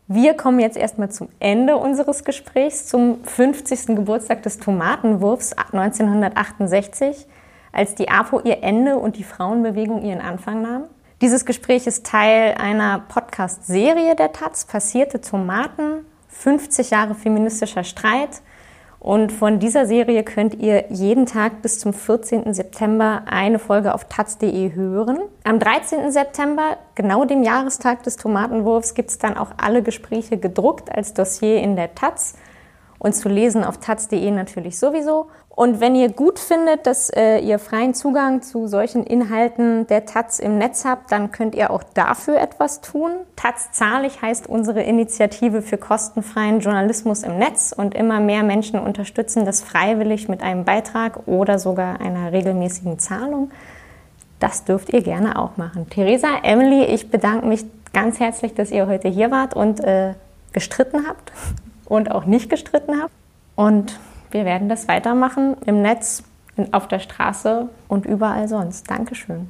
S4: Wir kommen jetzt erstmal zum Ende unseres Gesprächs, zum 50. Geburtstag des Tomatenwurfs 1968 als die APO ihr Ende und die Frauenbewegung ihren Anfang nahm. Dieses Gespräch ist Teil einer Podcast-Serie der Taz, Passierte Tomaten, 50 Jahre feministischer Streit. Und von dieser Serie könnt ihr jeden Tag bis zum 14. September eine Folge auf taz.de hören. Am 13. September, genau dem Jahrestag des Tomatenwurfs, gibt es dann auch alle Gespräche gedruckt als Dossier in der Taz und zu lesen auf taz.de natürlich sowieso. Und wenn ihr gut findet, dass äh, ihr freien Zugang zu solchen Inhalten der Taz im Netz habt, dann könnt ihr auch dafür etwas tun. Taz zahlig heißt unsere Initiative für kostenfreien Journalismus im Netz und immer mehr Menschen unterstützen das freiwillig mit einem Beitrag oder sogar einer regelmäßigen Zahlung. Das dürft ihr gerne auch machen. Theresa, Emily, ich bedanke mich ganz herzlich, dass ihr heute hier wart und äh, gestritten habt und auch nicht gestritten habt. Und wir werden das weitermachen im Netz, auf der Straße und überall sonst. Dankeschön.